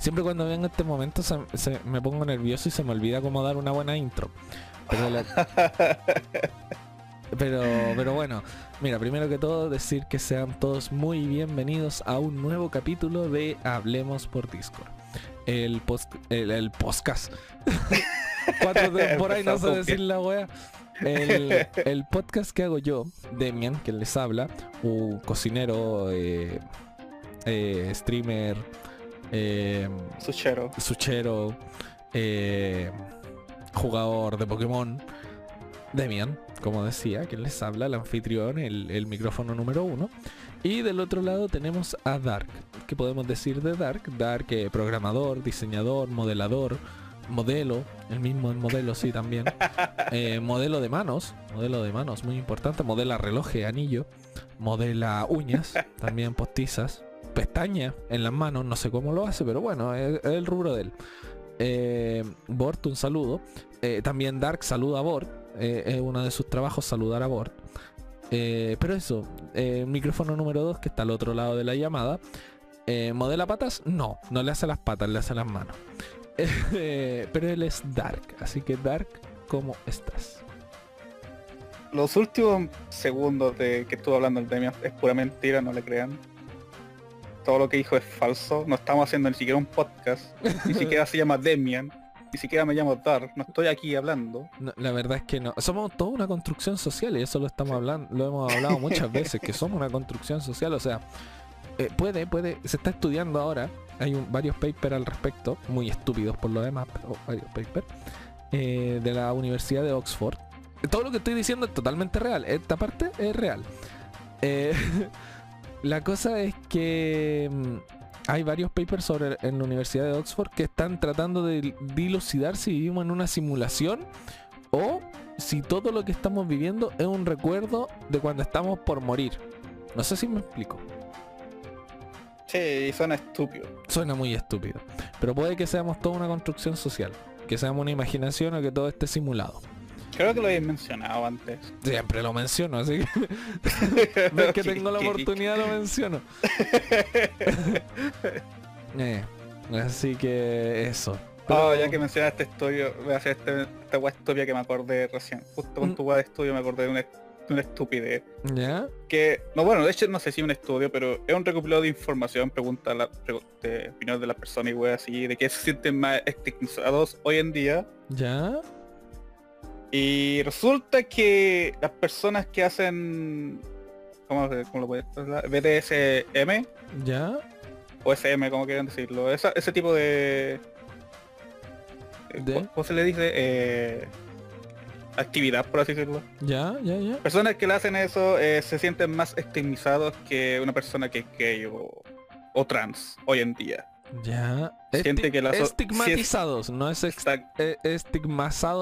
Siempre cuando vengo este momento se- se- me pongo nervioso y se me olvida cómo dar una buena intro. Pero, la- pero, pero bueno, mira, primero que todo decir que sean todos muy bienvenidos a un nuevo capítulo de Hablemos por Discord. El, post, el, el podcast. Cuatro ahí no sé decir la wea. El, el podcast que hago yo, Demian, que les habla, un cocinero, eh, eh, streamer, eh, Suchero. suchero, eh, jugador de Pokémon, Demian, como decía, quien les habla, el anfitrión, el, el micrófono número uno. Y del otro lado tenemos a Dark. ¿Qué podemos decir de Dark? Dark, eh, programador, diseñador, modelador, modelo, el mismo en modelo, sí, también. Eh, modelo de manos, modelo de manos, muy importante. Modela relojes, anillo, modela uñas, también postizas, pestañas en las manos, no sé cómo lo hace, pero bueno, es, el rubro de él. Eh, Bort, un saludo. Eh, también Dark saluda a Bort. eh, es uno de sus trabajos saludar a Bort. Pero eso, micrófono número 2 que está al otro lado de la llamada. ¿Modela patas? No, no le hace las patas, le hace las manos. Pero él es Dark, así que Dark, ¿cómo estás? Los últimos segundos de que estuvo hablando el Demian es pura mentira, no le crean. Todo lo que dijo es falso. No estamos haciendo ni siquiera un podcast. Ni siquiera se llama Demian. Ni siquiera me llamo Dark. No estoy aquí hablando. No, la verdad es que no. Somos toda una construcción social y eso lo estamos hablando, lo hemos hablado muchas veces, que somos una construcción social. O sea, eh, puede, puede, se está estudiando ahora. Hay un- varios papers al respecto, muy estúpidos por lo demás, pero varios papers, eh, de la Universidad de Oxford. Todo lo que estoy diciendo es totalmente real. Esta parte es real. Eh, la cosa es que mm, hay varios papers sobre en la Universidad de Oxford que están tratando de dilucidar si vivimos en una simulación o si todo lo que estamos viviendo es un recuerdo de cuando estamos por morir. No sé si me explico. Sí, suena estúpido. Suena muy estúpido. Pero puede que seamos toda una construcción social. Que seamos una imaginación o que todo esté simulado. Creo que lo habéis mencionado antes. Siempre lo menciono, así que ves que tengo la oportunidad lo menciono. Eh, así que eso. Oh, ya que mencionaste estudio, voy a hacer este, esta weá estúpida que me acordé recién. Justo con Mm. tu weá de estudio me acordé de una, de una estupidez. ¿Ya? Que, no bueno, de hecho no sé si un estudio, pero es un recopilado de información, pregunta la, de opiniones de las personas y weá así, de que se sienten más estigmatizados hoy en día. ¿Ya? Y resulta que las personas que hacen, ¿cómo, se- cómo lo puedes? BDSM ¿Ya? o SM, como quieran decirlo, esa- ese tipo de... ¿De? ¿Cómo se le dice? Eh, actividad, por así decirlo. ¿Ya? ¿Ya? ¿Ya? Personas que le hacen eso eh, se sienten más estigmatizados que una persona que es gay o, o trans hoy en día. Ya. Siente Esti- que la so- estigmatizados, no es ex- Está- eh,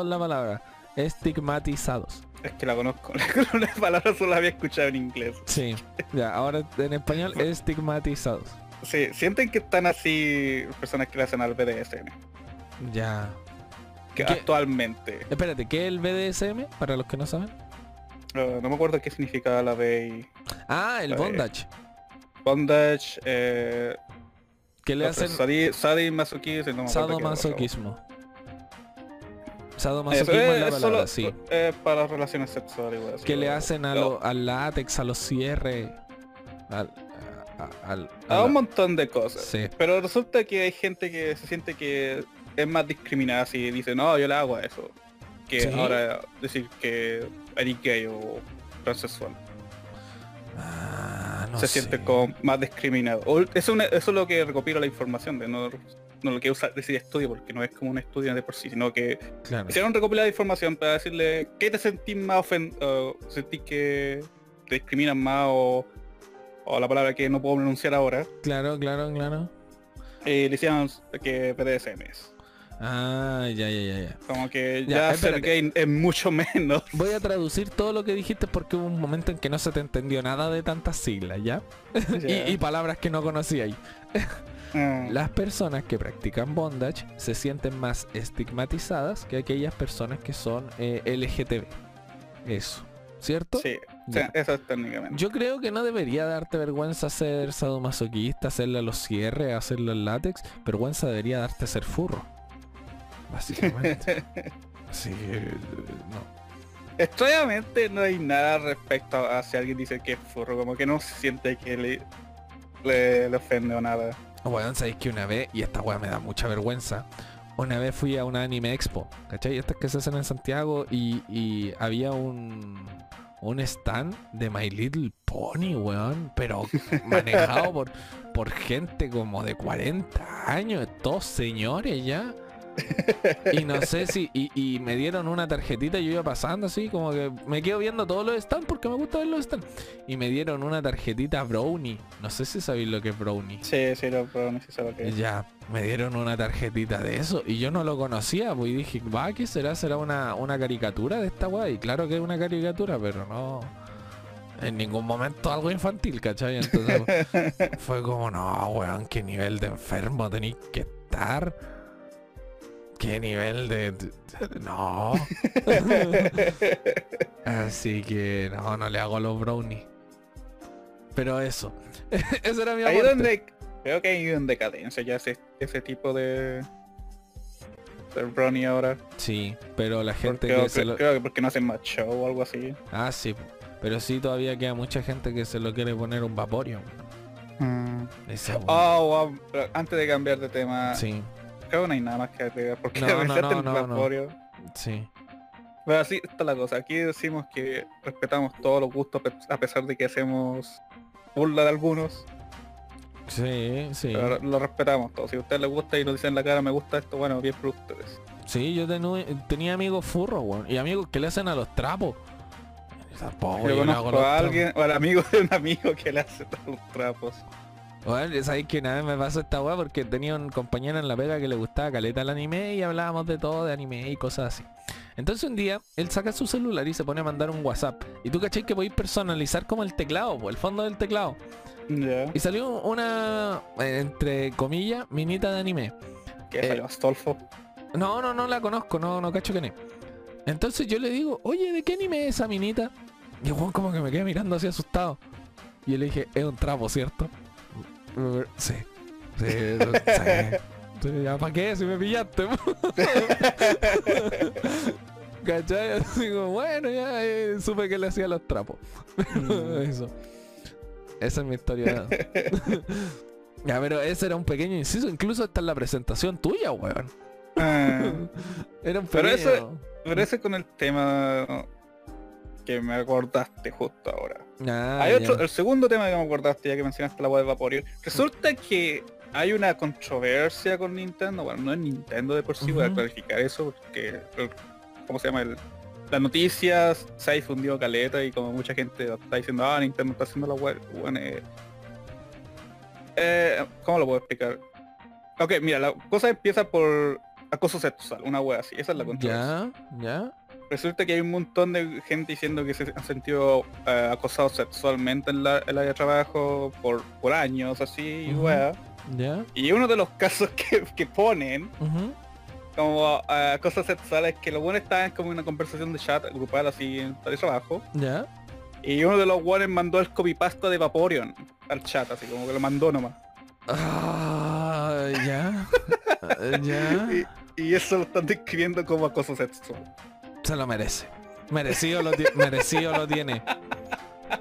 la palabra. Estigmatizados. es que la conozco, la palabra solo la había escuchado en inglés. Sí. Ya, ahora en español, estigmatizados. Sí, sienten que están así personas que le hacen al BDSM. Ya. Que ¿Qué? actualmente. Espérate, ¿qué es el BDSM? Para los que no saben. eh, no me acuerdo qué significa la B Ah, el Eh, bondage. bondage, eh, Que le hacen sadi- sadomasoquismo, no me acuerdo qué sadomasoquismo. Es, la palabra, sí. eh, para relaciones sexuales. Que le hacen a lo- al látex, a los cierres. Al, a, a- al- a a la- un montón de cosas. Sí. Pero resulta que hay gente que se siente que es más discriminada si dice, no, yo le hago a eso. Que ¿Sí? ahora decir que eres gay o transexual. Ah, no se sé. siente como más discriminado. O eso, eso es lo que recopila la información, de no, no lo que usa decir estudio, porque no es como un estudio de por sí, sino que Claro. hicieron de información para decirle qué te sentís más ofendido, sentís que te discriminan más o, o la palabra que no puedo pronunciar ahora. Claro, claro, claro. eh, le hicieron que PDSM es. Ah, ya, ya, ya, ya. Como que Ya, ya, ser gay es mucho menos. Voy a traducir todo lo que dijiste porque hubo un momento en que no se te entendió nada de tantas siglas, ¿ya? Y, y palabras que no conocía ahí. Ah, Las personas que practican bondage se sienten más estigmatizadas que aquellas personas que son eh, LGTB. Eso, ¿cierto? sí, eso es técnicamente. Yo creo que no debería darte vergüenza ser sadomasoquista, hacerle a los cierres, hacerlo en látex. Vergüenza debería darte ser furro. Básicamente. Así no. Extrañamente no hay nada respecto a si alguien dice que es furro, como que no se siente que le, le, le ofende o nada. Bueno, sabéis que una vez, y esta weá me da mucha vergüenza, una vez fui a una anime expo, ¿cachai? Estas que se hacen en Santiago y, y había un, un stand de My Little Pony, weón, pero manejado por, por gente como de 40 años, todos señores ya. Y no sé si, y, y me dieron una tarjetita, yo iba pasando así, como que me quedo viendo todos los stands porque me gusta ver los stands. Y me dieron una tarjetita Brownie. No sé si sabéis lo que es Brownie. Sí, sí, lo pero no sé si lo que es. Ya, me dieron una tarjetita de eso y yo no lo conocía, pues y dije, va, ¿qué será? ¿Será una, una caricatura de esta weá? Y claro que es una caricatura, pero no. En ningún momento algo infantil, ¿cachai? Entonces fue como, no, weón, qué nivel de enfermo tenéis que estar. Qué nivel de... No. Así que no, no le hago los brownies. Pero eso. Eso era mi Ahí aporte. donde creo que hay en decadencia ya ese, ese tipo de de brownie ahora. Sí, pero la gente Creo, que se lo... creo que porque no hacen más show o algo así. Ah, sí. Pero sí todavía queda mucha gente que se lo quiere poner un. Ese weón. Oh, wow, antes de cambiar de tema, Sí, creo que no hay nada más que agregar porque No, no, no, sí. Pero así está la cosa. Aquí decimos que respetamos todos los gustos a pesar de que hacemos burla de algunos. Sí, sí. Pero lo respetamos todos. Si a ustedes les gusta y nos dicen en la cara me gusta esto, bueno, bien por ustedes. Sí, yo tenu- tenía amigos furros, weón. Y amigos que le hacen a los trapos. Tampoco Yo yo conozco a alguien, o al amigo de un amigo que le hace todos los trapos. Bueno, sabéis que una vez me pasó esta weá porque tenía un compañero en la pega que le gustaba caleta el anime y hablábamos de todo, de anime y cosas así. Entonces un día él saca su celular y se pone a mandar un WhatsApp. Y tú cachai que podéis personalizar como el teclado, pues, el fondo del teclado. Ya. Y salió una, eh, entre comillas, minita de anime. Que Eh, Astolfo. No, no, no la conozco, no, no cacho quién es. Entonces yo le digo, oye, ¿de qué anime es esa minita? Y el weón como que me queda mirando así asustado. Y yo le dije, es un trapo, ¿cierto? Sí. Sí, eso- ¿Ya para qué? Si me pillaste. ¿Cachai? Así como, bueno, ya eh, supe que le hacía los trapos. Mm. Eso. Esa es mi historia. ya, pero ese era un pequeño inciso, incluso hasta en la presentación tuya, weón. Ah, Era un Pero pequeño... eso- pero ese con el tema que me acordaste justo ahora. Ah, hay otro, el segundo tema que me acordaste ya que mencionaste la web de Vaporeon. Resulta que hay una controversia con Nintendo. Bueno, no es Nintendo de por sí, voy a clarificar eso porque el- ¿cómo se llama? El, las noticias se ha difundido caleta y como mucha gente está diciendo, ah, Nintendo está haciendo la web. Bueno, eh, eh, ¿Cómo lo puedo explicar? Ok, mira, la cosa empieza por acoso sexual, una web así, esa es la controversia. Ya, ya. Resulta que hay un montón de gente diciendo que se han sentido eh, acosados sexualmente en la, en el área de trabajo por, por años, así, y. Ya. Y uno de los casos que, que ponen ujú, como eh, acoso sexual es que los buenos estaban como una conversación de chat grupal así en el trabajo. Ya. Y uno de los buenos mandó el copypasta de Vaporeon al chat, así como que lo mandó nomás. Ah, ya. Ah, ya. Y, y eso lo están describiendo como acoso sexual. Se lo merece. Merecido lo, merecido lo tiene.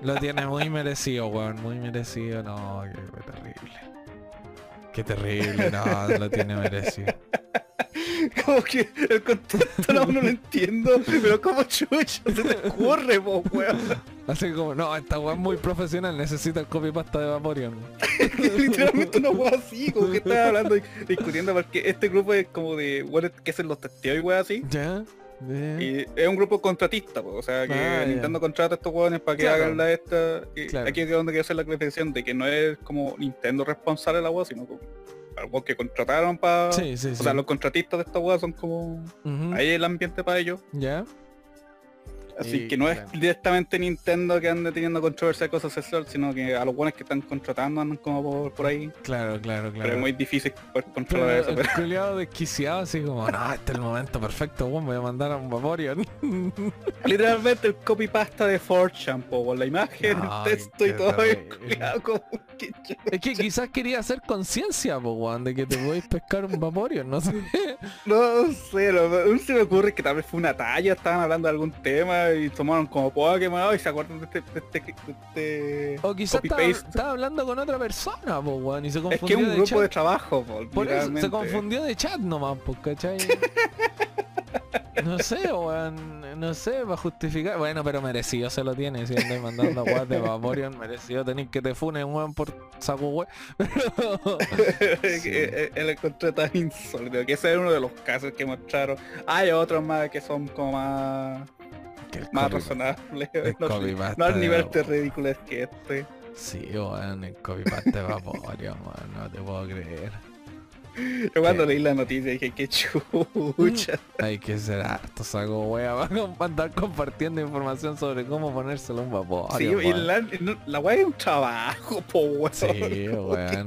Lo tiene muy merecido, weón. Muy merecido. No, qué, qué terrible. Qué terrible. No, lo tiene merecido. Como que el contexto no, no lo entiendo, pero como chucha se te ocurre, po, weón. Así como, no, esta weón es muy profesional. Necesita el copypasta de Vaporeon. Literalmente una wea así, como que estaba hablando y discutiendo porque este grupo es como de weones que hacen los testeos y weas así. Ya. Y es un grupo contratista, po, o sea que Ah. Nintendo contrata a estos weones para que Claro. hagan la esta. Y Claro. aquí es donde quiero hacer la aclaración de que no es como Nintendo responsable de la wea, sino como algo que contrataron para. Sí, sí, O sí. sea, los contratistas de esta wea son como. Ujú, Ahí el ambiente para ellos. Ya. Así Y, que no es claro. directamente Nintendo que ande teniendo controversia de cosas sexuales, sino que a los buenos que están contratando andan como por, por ahí. Claro, claro, claro. Pero es muy difícil poder controlar Pero eso. el pero- culiado desquiciado así como, no, este es el momento perfecto, weón, voy a mandar a un Vaporeon. Literalmente el copy pasta de 4chan, po, con la imagen, el texto y todo. culiao, como que Es que quizás quería hacer conciencia, po, de que te podéis pescar un Vaporeon, no sé. No sé, lo lo se me ocurre que tal vez fue una talla, estaban hablando de algún tema y tomaron como Pokémon y se acuerdan de este, de este, de este O quizás estaba, hablando con otra persona, po, weón, y se Es confundió que es un de grupo chat. de trabajo, po, Por eso, se confundió de chat nomás, pues, ¿cachai? No sé, weón, no sé, va a justificar. Bueno, pero merecido se lo tiene, si andáis mandando guas de Vaporeon, merecido tenéis que te funen, weón, por saco weón. Pero... Sí. que él encontré tan insólito que ese es uno de los casos que mostraron hay otros más que son como más Que el más razonables el no, al nivel de ridículo es que este Sí, weón, el copypaste de Vaporeon, weón, no te puedo creer. yo cuando ¿Qué? leí la noticia dije qué chucha Hay que ser harto saco wea para andar compartiendo información sobre cómo ponérselo a un Vaporeon. sí, y la, la weá es un trabajo po weón Sí, qué weón.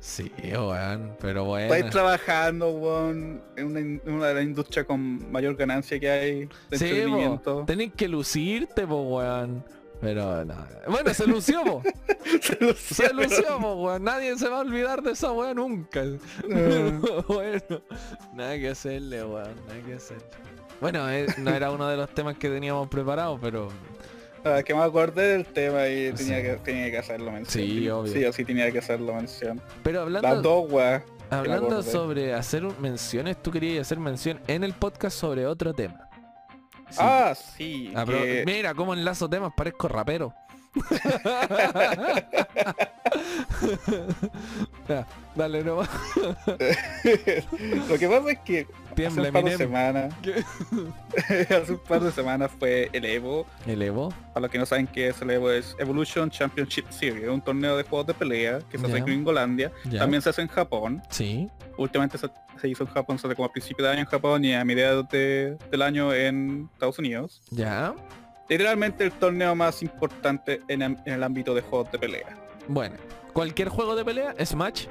Sí, weón, pero bueno. estáis trabajando weón en una, in- una de las industrias con mayor ganancia que hay de Sí, entretenimiento tenés que lucirte, po, weón. Pero no. Bueno, se lució, po. Se Se lució, po, weón. Nadie se va a olvidar de esa weón nunca. Pero, bueno, nada que hacerle, weón. Nada que hacerle. Bueno, eh, no era uno de los temas que teníamos preparados, pero Ah, que me acordé del tema y tenía, Sí. que, tenía que hacerlo mención. Sí, obvio. Sí, o sí tenía que hacerlo mención. pero Las hablando dos, weas. hablando sobre hacer menciones, tú querías hacer mención en el podcast sobre otro tema. Sí. Ah, sí. Ah, pero que- Mira cómo enlazo temas, parezco rapero. Ya, dale no Lo que pasa es que hace Tiembla un par de semanas, hace un par de semanas fue el Evo. ¿El Evo? Para los que no saben qué es el Evo, es Evolution Championship Series, un torneo de juegos de pelea que se hace Ya. en Gringolandia. También se hace en Japón. Sí. Últimamente se, se hizo en Japón, se hace como a principios de año en Japón y a mediados de- del año en Estados Unidos. Ya. Literalmente el torneo más importante en, el ámbito de juegos de pelea. Bueno. Cualquier juego de pelea, Smash.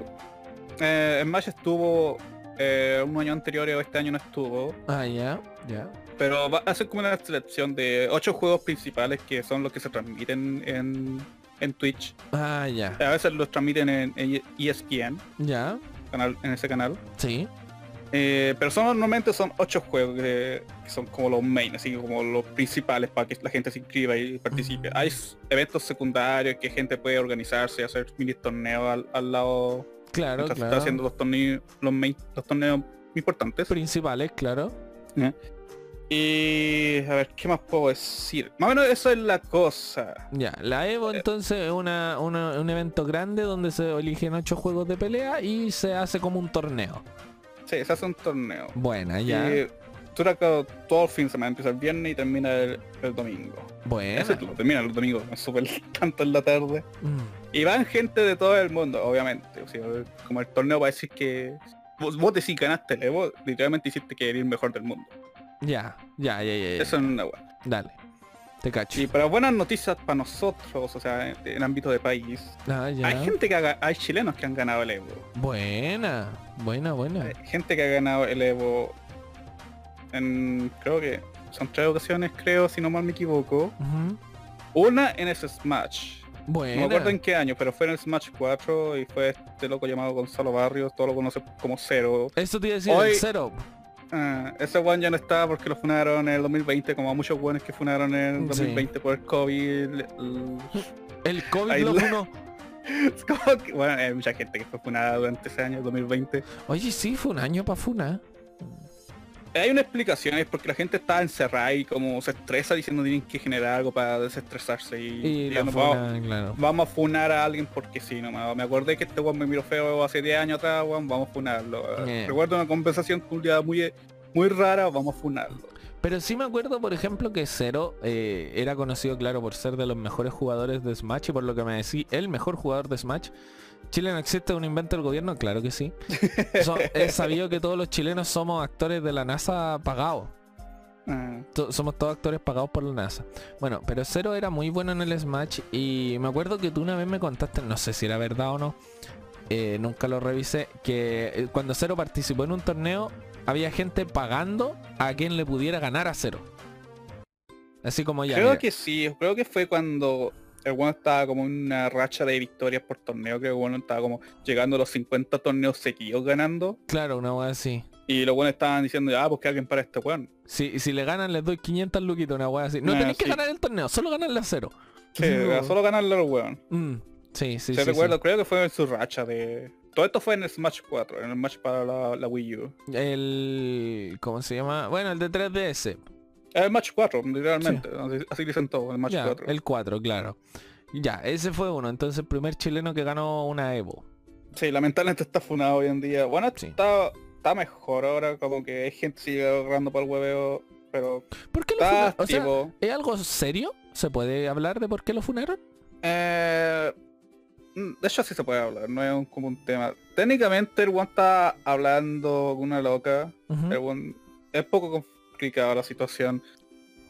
Eh, Smash estuvo eh, un año anterior o este año no estuvo, Ah, ya. Ya. pero va a ser como una selección de ocho juegos principales que son los que se transmiten en, en Twitch. Ah, ya. A veces los transmiten en, en ESPN, Ya. canal, en ese canal. Sí. Eh, pero son normalmente son ocho juegos que, que son como los main, así como los principales para que la gente se inscriba y participe. Hay eventos secundarios que gente puede organizarse y hacer mini torneos al, al lado Claro, claro. está haciendo los torneos, los main, los torneos importantes. Principales, claro. Y a ver, ¿qué más puedo decir? Más o menos eso es la cosa. Ya, la Evo entonces es una, una- un evento grande donde se eligen ocho juegos de pelea y se hace como un torneo. Sí, se hace un torneo. Buena, ya. Y dura todo todo el fin de semana, empieza el viernes y termina el, el domingo. Buena. Eso termina el domingo, es súper tanto en la tarde. Mm. Y van gente de todo el mundo, obviamente. O sea, como el torneo va a decir que vos, vos decís ganaste el Evo, literalmente hiciste que eres el mejor del mundo. Ya, ya, ya, ya. ya. Eso es una buena. Dale. Te cacho. Y para buenas noticias para nosotros, o sea, en, en ámbito de país, Ah, ya. hay gente que ha hay chilenos que han ganado el Evo. Buena, buena, buena. Hay gente que ha ganado el Evo en creo que son tres ocasiones, creo, si no mal me equivoco. Una en ese Smash. No Buena. me acuerdo en qué año, pero fue en el Smash 4 y fue este loco llamado Gonzalo Barrios, todo lo conoce como Cero. Eso te iba a decir, Hoy- el cero. Ah, ese one ya no estaba porque lo funaron en el 2020, como a muchos buenos que funaron en el Sí. 2020 por el COVID. el- El COVID lo funó. bueno, hay mucha gente que fue funada durante ese año 2020. Oye, sí, fue un año para Funa. Hay una explicación, es porque la gente está encerrada y como se estresa diciendo tienen que generar algo para desestresarse y, Y digamos, vamos, Funa, claro. vamos a funar a alguien porque sí, nomás. Me acordé que este weón me miró feo hace 10 años atrás, weón, vamos a funarlo. Yeah. Recuerdo una conversación muy, muy rara, vamos a funarlo. Pero sí me acuerdo, por ejemplo, que Zero eh, era conocido, claro, por ser de los mejores jugadores de Smash y por lo que me decís, el mejor jugador de Smash. ¿Chile no existe un invento del gobierno? Claro que sí. So- es sabido que todos los chilenos somos actores de la NASA pagados. Ah, To- somos todos actores pagados por la NASA. Bueno, pero Zero era muy bueno en el Smash y me acuerdo que tú una vez me contaste, no sé si era verdad o no, eh, nunca lo revisé, que eh, cuando Zero participó en un torneo había gente pagando a quien le pudiera ganar a Zero. Así como ya. creo mira, que sí, creo que fue cuando el bueno estaba como en una racha de victorias por torneo, que el bueno estaba como llegando a los 50 torneos seguidos ganando. Claro, una wea así. Y los buenos estaban diciendo, ah, pues que alguien para este weón. Si, si le ganan les doy 500 luquitos, una wea así. No tenéis que sí. ganar el torneo, solo ganarle a Zero. Sí, solo ganarle al weón. Mm, sí, sí, Se sí, recuerdo, sí. creo que fue en su racha de... Todo esto fue en el Smash 4, en el match para la, la Wii U. El... ¿Cómo se llama? Bueno, el de 3DS. El match 4, literalmente. Así, así dicen todo, el match Ya, 4. el 4, claro. Ya, ese fue uno. Entonces el primer chileno que ganó una Evo. Sí, lamentablemente está funado hoy en día. Bueno, Sí. está, está mejor ahora, como que hay gente sigue agarrando para el hueveo, pero ¿Por qué lo funaron? O sea, activo. ¿es algo serio? ¿Se puede hablar de por qué lo funaron? Eh, mm, de hecho sí se puede hablar, no es un, como un tema. Técnicamente el one está hablando con una loca. Ujú. el one- es poco complicada la situación.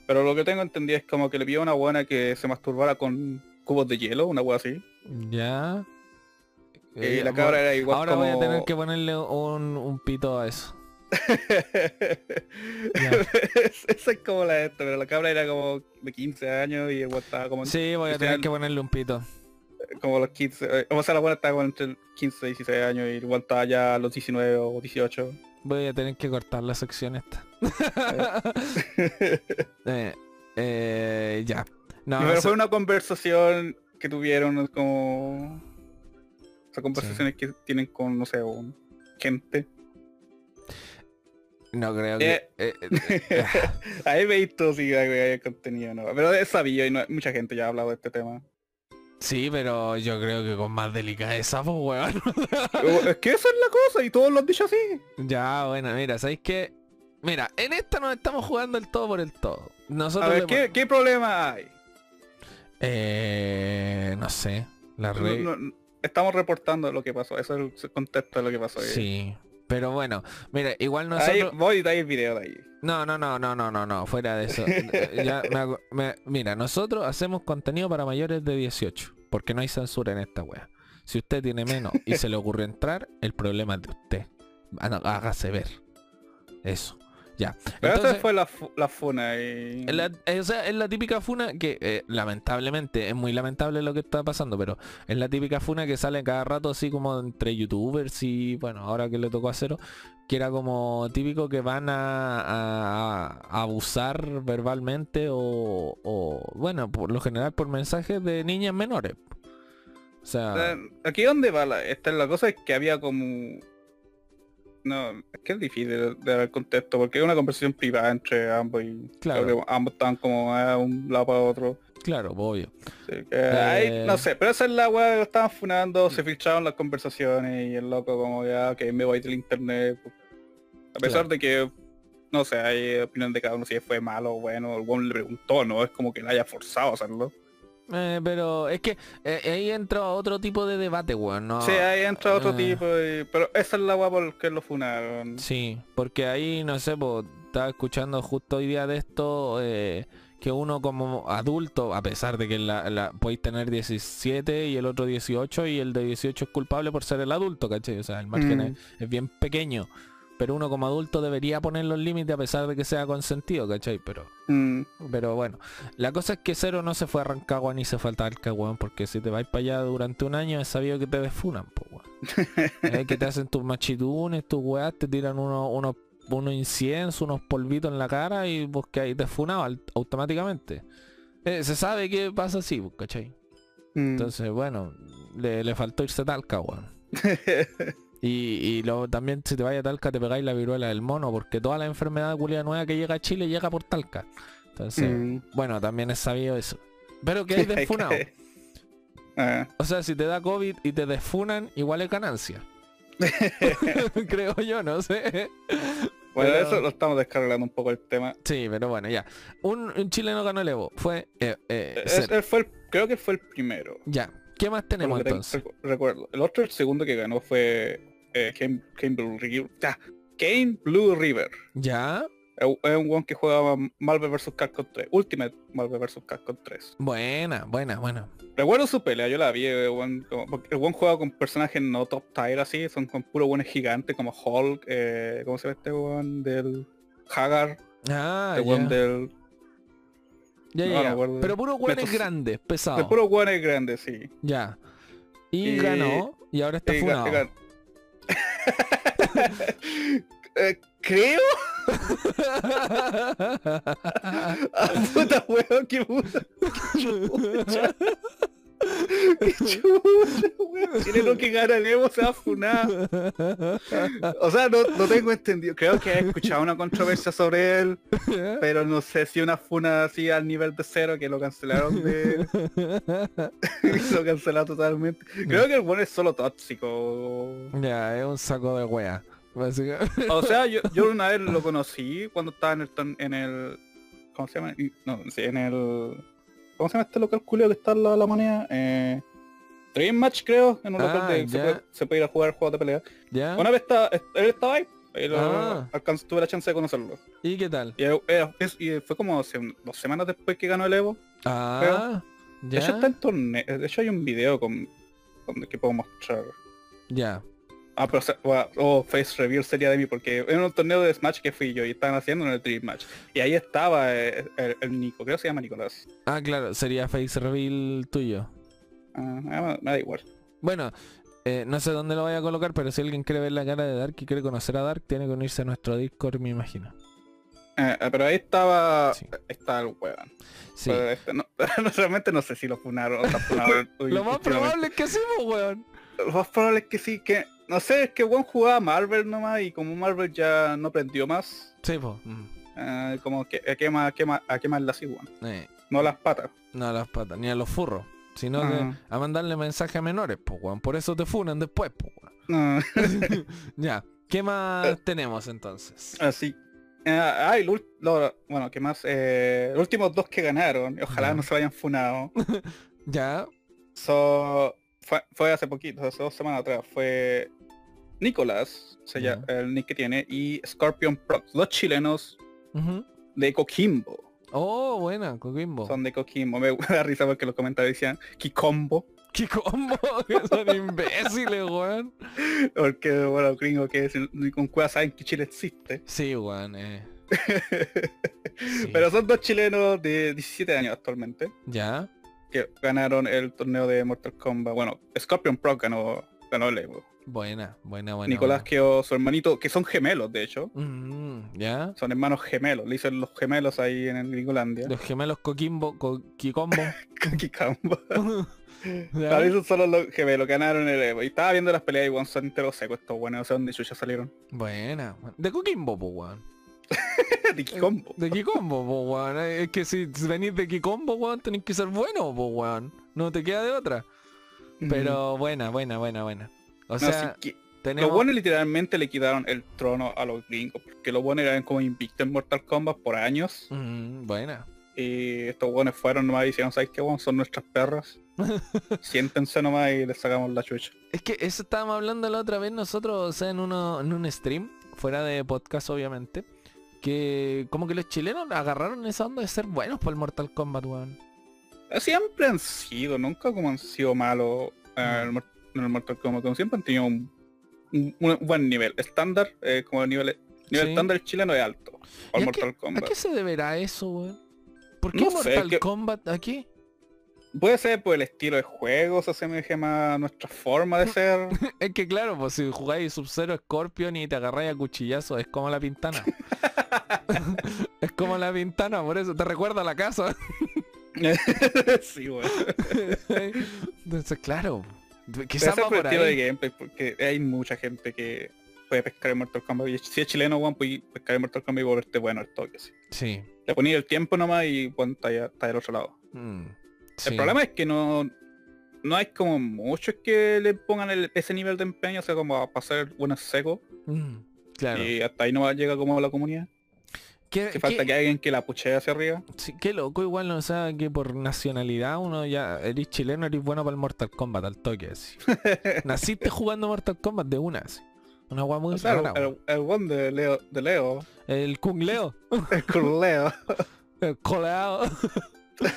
Pero lo que tengo entendido es como que le pidió a una buena que se masturbara con cubos de hielo, una wea así. Ya. Y Eh, la cabra era igual Ahora como... voy a tener que ponerle un, un pito a eso. Esa es como la de esto, pero la cabra era como de 15 años y weón estaba como, Sí, voy a tener que ponerle un pito. como los 15. eh, O sea, la buena estaba como entre 15 y 16 años y el estaba ya a los 19 o 18. Voy a tener que cortar la sección esta. Eh, eh, ya. No, pero fue una conversación que tuvieron como... O sea, conversaciones que tienen con, no sé, con gente. no creo que... Eh. eh, Ahí he visto si hay, hay contenido, ¿no? Pero es sabido y no, mucha gente ya ha hablado de este tema. Sí, pero yo creo que con más delicadeza, pues, weón. es que esa es la cosa y todos lo han dicho así. Ya, bueno, mira, ¿sabéis qué? Mira, en esta nos estamos jugando el todo por el todo. A Nosotros ver, le ¿qué, qué problema hay? Eh, no sé. La no- estamos reportando lo que pasó, eso es el contexto de lo que pasó. ahí. Sí. Pero bueno, mira, igual Ahí nosotros... voy a ir el video de ahí. No, no, no, no, no, no, no, fuera de eso. Ya me hago- me- mira, nosotros hacemos contenido para mayores de 18, porque no hay censura en esta wea. Si usted tiene menos y se le ocurre entrar, el problema es de usted. Há- Hágase ver. Eso. Ya. Pero Entonces- esa fue la, la funa y... Es la, o sea, es la típica funa que eh, lamentablemente es muy lamentable lo que está pasando, pero es la típica funa que sale cada rato así como entre youtubers y bueno, ahora que le tocó a cero, que era como típico que van a, a- a abusar verbalmente o, o, bueno, por lo general por mensajes de niñas menores. O sea, Aquí donde va la, esta, la cosa es que había como... No, es que es difícil de, dar el contexto porque es una conversación privada entre ambos y Claro. creo que ambos estaban como a un lado para otro. claro, obvio. Sí, que ahí, Eh. no sé, pero esa es la weá que lo estaban funando, se filtraron las conversaciones y el loco como ya que me voy del internet. A pesar Claro. de que, no sé, hay opinión de cada uno si fue malo o bueno, el le preguntó, no es como que le haya forzado a hacerlo. Eh, pero es que eh, ahí entra otro tipo de debate, weón. ¿no? Sí, ahí entra otro eh. tipo, y- pero esa es la weá por que lo funaron. Sí, porque ahí, no sé, po, estaba escuchando justo hoy día de esto, eh, que uno como adulto, a pesar de que la, la- podéis tener 17 y el otro 18 y el de 18 es culpable por ser el adulto, ¿cachai? O sea, el margen Mm. es, es bien pequeño. Pero uno como adulto debería poner los límites a pesar de que sea consentido, ¿cachai? Pero, Mm, pero bueno, la cosa es que Cero no se fue a Rancagua ni se fue a Talca, weón, porque si te vais para allá durante un año es sabido que te desfunan, po, weón. Eh, que te hacen tus machitunes, tus weas, te tiran unos unos unos inciensos, unos polvitos en la cara y vos que ahí te automáticamente. Eh, se sabe que pasa así, pues, ¿cachai? mm. Entonces, bueno, le, le faltó irse a Talca, weón. Y, y luego también si te vaya a Talca te pegáis la viruela del mono, porque toda la enfermedad culia nueva que llega a Chile llega por Talca. Entonces, Mm. bueno, también es sabido eso. Pero que hay desfunado. Ah, O sea, si te da COVID y te desfunan, igual es ganancia. Creo yo, no sé. bueno, Pero- eso lo estamos descargando un poco el tema. Sí, pero bueno, ya. Un, un chileno ganó el Evo. Fue... eh, eh, Es- Cer. él fue el- creo que fue el primero. Ya. ¿Qué más tenemos entonces? recu- recuerdo. El otro, el segundo que ganó fue eh, Kane, Kane Blue River. Ya, Kane Blue River. Ya. Es un weón que juega Marvel vs. Capcom 3. Ultimate Marvel vs. Capcom 3. Buena, buena, buena. Recuerdo su pelea, yo la vi, el weón, como- porque el juega con personajes no top tier así, son con puros buenos gigantes como Hulk, eh, ¿cómo se llama este weón? Del Hagar, Ah, ya. weón del... Ya, no ya, acuerdo. Pero puro hueones Metos- grandes, De pesados. puros weones grandes, sí. Ya. Y, Y- ganó. Y ahora está Y ga- funado. gan- Eh, creo, ah, puta weón, qué puta. Qué chucha, weón. Chileno que gana Evo se va a funar. O sea, no, no tengo entendido. Creo que he escuchado una controversia sobre él, pero no sé si una funa así al nivel de cero que lo cancelaron de. lo cancelaron totalmente. Creo que el bueno es solo tóxico. ya, es un saco de wea. O sea, yo, yo una vez lo conocí cuando estaba en el, en el ¿cómo se llama? No, sí, en el ¿cómo se llama este local culio que está en la, la moneda? Eh, Dream Match creo, en un local Ah, de se ya. puede, se puede ir a jugar juegos de pelea. ¿Ya? Una vez estaba, él estaba ahí, y lo, Ah. tuve la chance de conocerlo. ¿Y qué tal? Y, es- y fue como dos semanas después que ganó el Evo. Ah, De hecho ya. está en torneo, de hecho hay un video con, con- que puedo mostrar. Ya. Ah, pero o oh, Face Reveal sería de mí porque era un torneo de Smash que fui yo y estaban haciendo en el Dream Match. Y ahí estaba eh, el, el Nico, creo que se llama Nicolás. Ah, claro, sería face reveal tuyo. Ah, me, me da igual. Bueno, eh, no sé dónde lo vaya a colocar, pero si alguien quiere ver la cara de Dark y quiere conocer a Dark, tiene que unirse a nuestro Discord, me imagino. Eh, pero ahí estaba Sí. ahí está el weón. Sí. Este, no, realmente no sé si lo funaron o funado el- Lo más probable es que sí, pues, weón. Lo más probable es que sí, que no sé, es que Juan jugaba Marvel nomás y como Marvel ya no prendió más, Sí, pues. eh, como que a qué más, a qué más, a qué más las Eh, no las patas. no a las patas, ni a los furros. Sino Ah. que a mandarle mensajes a menores, pues, weón. Por eso te funan después, pues, weón. No. ya. ¿Qué más tenemos entonces? Así. Ah, ah, lo ul- lo- bueno, ¿qué más? Eh, los últimos dos que ganaron, ojalá no se vayan funados. Ya. So, fue, fue hace poquito, hace dos semanas atrás. Fue Nicolás, llama, el nick que tiene, y Scorpion Prox, dos chilenos de Coquimbo. Oh, buena, Coquimbo. Son de Coquimbo. Me, da risa porque los comentarios decían Kikombo. Que son imbéciles, weón. Porque, bueno, gringo que ni con cueva saben que Chile existe. Sí, weón. Eh. sí. Pero son dos chilenos de 17 años actualmente. Ya. que ganaron el torneo de Mortal Kombat. Bueno, Scorpion Pro ganó, ganó el Evo. Buena, buena, buena. Nicolás buena. quedó su hermanito, que son gemelos de hecho. Mm, ya. Son hermanos gemelos. Le dicen los gemelos ahí en el Gringolandia. Los gemelos Coquimbo, Coquicombo. Kikamba. Ya. Ahí son solo los gemelos, ganaron el Evo. Y estaba viendo las peleas y bueno, son enteros secos estos buenos. No sé dónde chucha salieron. Buena. De Coquimbo, pues, weón. de Kikombo. De Kikombo, pues, weón. Es que si venís de Kikombo, weón, tenés que ser bueno, pues, weón. No te queda de otra. Pero buena, buena, buena, buena. O No, sea, sí que- tenemos... Los buenos literalmente le quitaron el trono a los gringos. Porque los buenos eran como invictos en Mortal Kombat por años. Mm, buena. Y estos buenos fueron nomás y dijeron, ¿sabes qué, weón? Son nuestras perras. Siéntense nomás y les sacamos la chucha. Es que eso estábamos hablando la otra vez nosotros, o sea, en uno, en un stream, fuera de podcast obviamente, que como que los chilenos agarraron esa onda de ser buenos por el Mortal Kombat, weón. Siempre han sido, nunca como han sido malos eh, en el en el Mortal Kombat. Como siempre han tenido un, un- un buen nivel. Estándar, eh, como el nivel, Sí. estándar chileno es alto. ¿Y Para a Mortal ¿A Kombat. qué se deberá eso, weón? ¿Por qué No sé, Mortal que- Kombat aquí? Puede ser por el estilo de juego, se asemeje más a nuestra forma de ser. Es que claro, pues si jugáis Sub-Zero Scorpion y te agarráis a cuchillazo, es como la pintana. es como la pintana, por eso te recuerda a la casa. sí, weón. Entonces, claro, quizás va por estilo de ahí. gameplay, porque hay mucha gente que puede pescar en Mortal Kombat. Y si es chileno, weón, puede pescar en Mortal Kombat y volverte bueno el toque. así. Sí. Le ponía el tiempo nomás y bueno, está, del otro lado. Mm, El sí. problema es que no no hay como muchos que le pongan el- ese nivel de empeño, o sea, como para hacer buenos secos. Mm, claro. Y hasta ahí no llega como la comunidad. ¿Qué, Que falta qué- que alguien que la puchee hacia arriba. sí, qué loco igual, o sea, que por nacionalidad uno ya eres chileno, eres bueno para el Mortal Kombat al toque así. Naciste jugando Mortal Kombat de una así. Una weá muy O sea, rara, el, el, de Leo, de Leo, El Kung Leo. el con Leo, El coleado.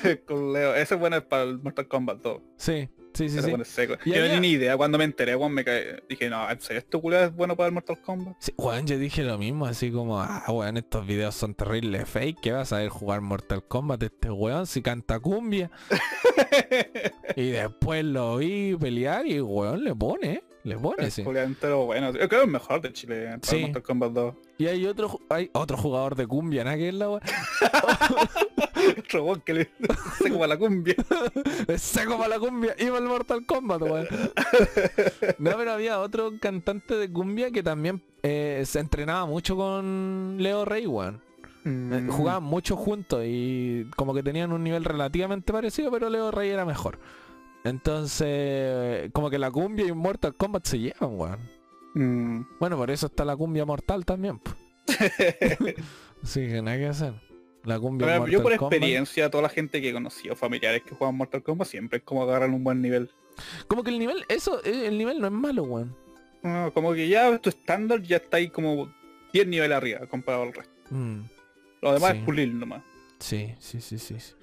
el con Leo, ese bueno es para el Mortal Kombat 2. Sí, sí, sí, Yo había- tenía ni idea cuando me enteré, weón, me caí, dije, no, ¿en serio este culo es bueno para el Mortal Kombat? Sí, weón, yo dije lo mismo, así como, ah, weón, estos videos son terribles fake, que vas a ver jugar Mortal Kombat este weón si canta cumbia. y después lo vi pelear y weón le pone, le pone, sí. Bueno. Yo creo que es el mejor de Chile para Sí. Mortal Kombat 2. Y hay otro, hay otro jugador de cumbia, ¿no? Que es la. Otro weón que le hace como a la cumbia. Seco para la cumbia y para el Mortal Kombat, weón. No, pero había otro cantante de cumbia que también eh, se entrenaba mucho con Leo Rey, weón. Eh, Mm. Jugaban mucho juntos y como que tenían un nivel relativamente parecido, pero Leo Rey era mejor. Entonces, como que la cumbia y Mortal Kombat se llevan, weón. Mm. Bueno, por eso está la cumbia mortal también. Así que nada que hacer. La cumbia Pero Mortal yo por Kombat. experiencia, toda la gente que he conocido, familiares que juegan Mortal Kombat, siempre es como agarran un buen nivel. Como que el nivel, eso, eh, el nivel no es malo, weón. Ah, como que ya tu estándar ya está ahí como 10 niveles arriba comparado al resto. Mm, Lo demás Sí. es pulir nomás. sí, sí, sí, sí. sí.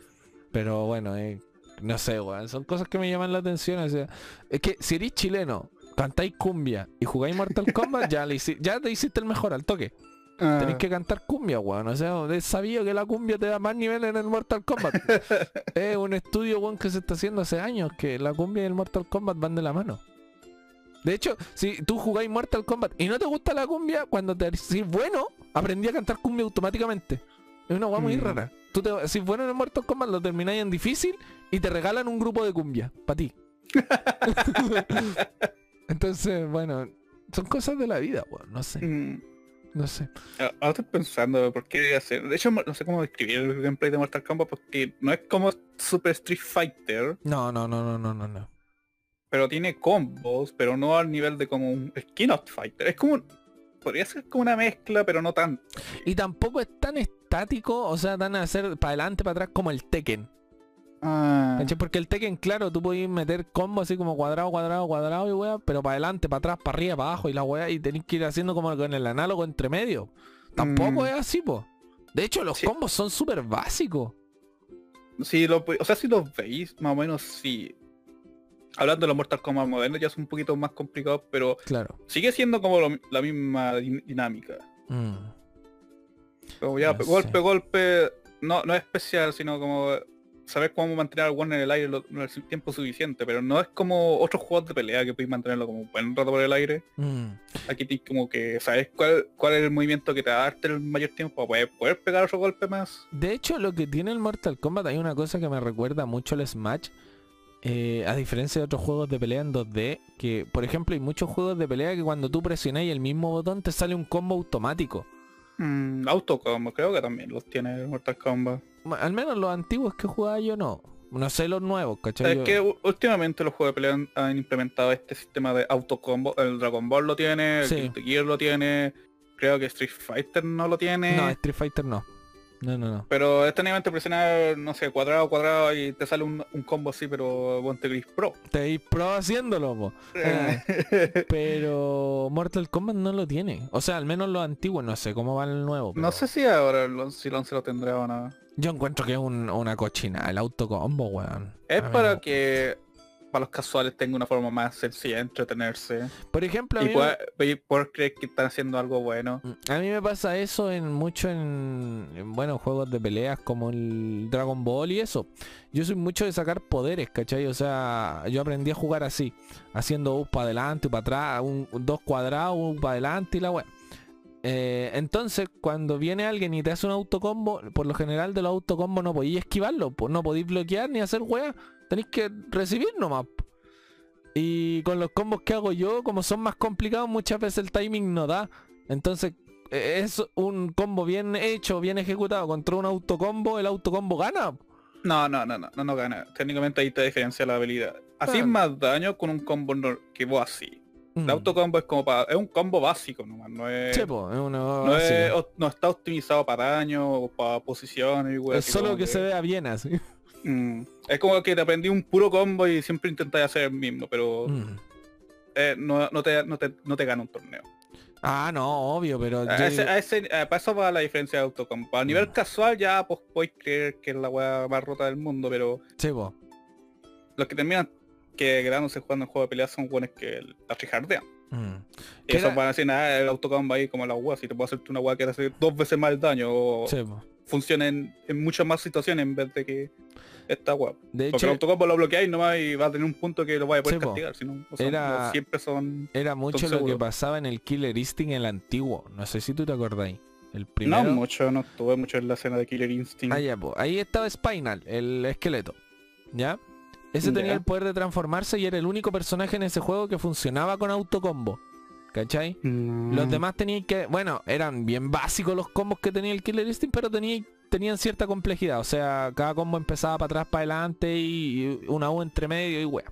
Pero bueno, eh, no sé, weón. Son cosas que me llaman la atención. O sea, es que si eres chileno, cantáis cumbia y jugáis Mortal Kombat, ya, le ya te hiciste el mejor al toque. Ah, Tenéis que cantar cumbia, weón. O sea, es sabido que la cumbia te da más nivel en el Mortal Kombat. es un estudio, weón, que se está haciendo hace años, que la cumbia y el Mortal Kombat van de la mano. De hecho, si tú jugáis Mortal Kombat y no te gusta la cumbia, cuando te decís bueno, aprendí a cantar cumbia automáticamente. Es una weá muy Mm. rara. Tú te, si bueno en el Mortal Kombat lo termináis en difícil y te regalan un grupo de cumbia, para ti. Entonces, bueno, son cosas de la vida, weón. No sé, mm. no sé. Ah, Ahora estoy pensando por qué hacer. De hecho, no sé cómo describir el gameplay de Mortal Kombat porque no es como Super Street Fighter, No, no, no, no, no, no, no. pero tiene combos, pero no al nivel de como un Skinot Fighter. Es como podría ser como una mezcla, pero no tanto. Y tampoco es tan estático, o sea, tan a hacer para adelante, para atrás como el Tekken. Ah. Porque el Tekken, claro, tú podés meter combos así como cuadrado, cuadrado, cuadrado y weá, pero para adelante, para atrás, para arriba, para abajo y la weá, y tenés que ir haciendo como con el análogo entre medio. Tampoco Mm. es así, po. De hecho, los Sí. combos son súper básicos. si lo, o sea, si los veis, más o menos sí. Hablando de los Mortal Kombat modernos ya es un poquito más complicado, pero Claro. sigue siendo como lo- la misma din- dinámica. Mm. Como ya, No golpe, sé. golpe, no, no es especial, sino como saber cómo mantener al one en el aire lo- el tiempo suficiente, pero no es como otros juegos de pelea que podéis mantenerlo como un buen rato por el aire. Mm. Aquí tienes como que sabes cuál, cuál es el movimiento que te va a darte el mayor tiempo para poder, poder pegar otro golpe más. De hecho, lo que tiene el Mortal Kombat, hay una cosa que me recuerda mucho al Smash. eh, a diferencia de otros juegos de pelea en 2D, que por ejemplo hay muchos juegos de pelea que cuando tú presionas el mismo botón te sale un combo automático. Mm, autocombo, creo que también los tiene el Mortal Kombat. Al menos los antiguos que jugaba yo no. No sé los nuevos, ¿cachai? Es Yo- que últimamente los juegos de pelea han, implementado este sistema de autocombo. El Dragon Ball lo tiene, el. Guilty Gear lo tiene, creo que Street Fighter no lo tiene. No, Street Fighter no. No, no, no. Pero este nivel te presionar, no sé, cuadrado, cuadrado y te sale un, un combo así, pero ponte gris pro. Te pro haciéndolo, po. Ah. Pero Mortal Kombat no lo tiene. O sea, al menos los antiguos, no sé cómo va el nuevo. no sé si ahora el si el 11 lo tendrá o no. Yo encuentro que es un- una cochina, el autocombo, weón. Es A para no. que para los casuales tenga una forma más sencilla de entretenerse Por ejemplo, y poder, creer que están haciendo algo bueno. me, a mí me pasa eso en mucho en, en, bueno, juegos de peleas como el Dragon Ball y eso. Yo soy mucho de sacar poderes, ¿cachai? O sea, yo aprendí a jugar así, haciendo un para adelante, para atrás, un, dos cuadrados, un para adelante y la weá. Eh, entonces, cuando viene alguien y te hace un autocombo, por lo general de los autocombos no podéis esquivarlo, no podéis bloquear ni hacer weá, tenéis que recibir nomás. Y con los combos que hago yo, como son más complicados, muchas veces el timing no da. Entonces, eh, es un combo bien hecho, bien ejecutado contra un autocombo, el autocombo gana. No, no, no, no, no, no gana. Técnicamente ahí te diferencia la habilidad. Así es más daño con un combo que vos así. El Mm. autocombo es como para. es un combo básico nomás, no es. No, es- o- no está optimizado para daño o para posiciones Es solo que se vea bien así. Mm. Es como que te aprendí un puro combo y siempre intentas hacer el mismo, pero Mm. eh, no, no te, no, te, no te gana un torneo. Ah, no, obvio, pero... A yo- ese, a ese- a- para eso va la diferencia de autocombo. A nivel Mm. casual ya pues podéis creer que es la weá más rota del mundo, pero Sí, los que terminan que quedándose jugando en juego de pelea son buenos que la trijardean. Mm. Y ¿Qué eso era? van a decir nada, el autocombo ahí como la weá, si te puedo hacerte una weá que te hace dos veces más el daño o Sí, funciona en, en muchas más situaciones en vez de que esta weá. De Porque hecho, el autocombo lo bloqueáis nomás y va a tener un punto que lo vaya a poder Sí, castigar, si no, o sea, Era- no siempre son... era mucho lo que pasaba en el Killer Instinct el antiguo. No sé si tú te acordáis. El primero. No mucho, no estuve mucho en la escena de Killer Instinct. Ah, ya, po. Ahí estaba Spinal, el esqueleto. ¿Ya? Ese tenía el poder de transformarse y era el único personaje en ese juego que funcionaba con autocombo. ¿Cachai? Mm. Los demás tenían que... Bueno, eran bien básicos los combos que tenía el Killer Instinct, pero tenía- tenían cierta complejidad. O sea, cada combo empezaba para atrás, para adelante y, una U entre medio y wea.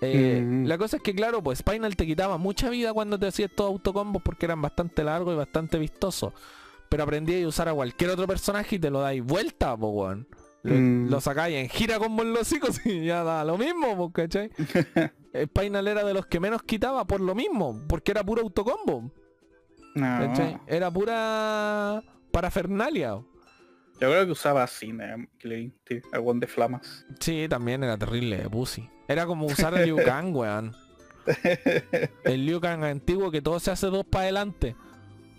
Eh, Mm. La cosa es que, claro, pues Spinal te quitaba mucha vida cuando te hacías estos autocombos porque eran bastante largos y bastante vistosos. Pero aprendí a usar a cualquier otro personaje y te lo dais vuelta, po, weón. Lo, Mm. lo sacáis en gira con los hocicos y ya da lo mismo, po, ¿cachai? Spinal era de los que menos quitaba por lo mismo, porque era puro autocombo. No. Era pura parafernalia. Yo creo que usaba Instinct, el one de flamas. Sí, también era terrible pussy. Era como usar el Liu Kang, weón. El Liu Kang antiguo que todo se hace dos para adelante.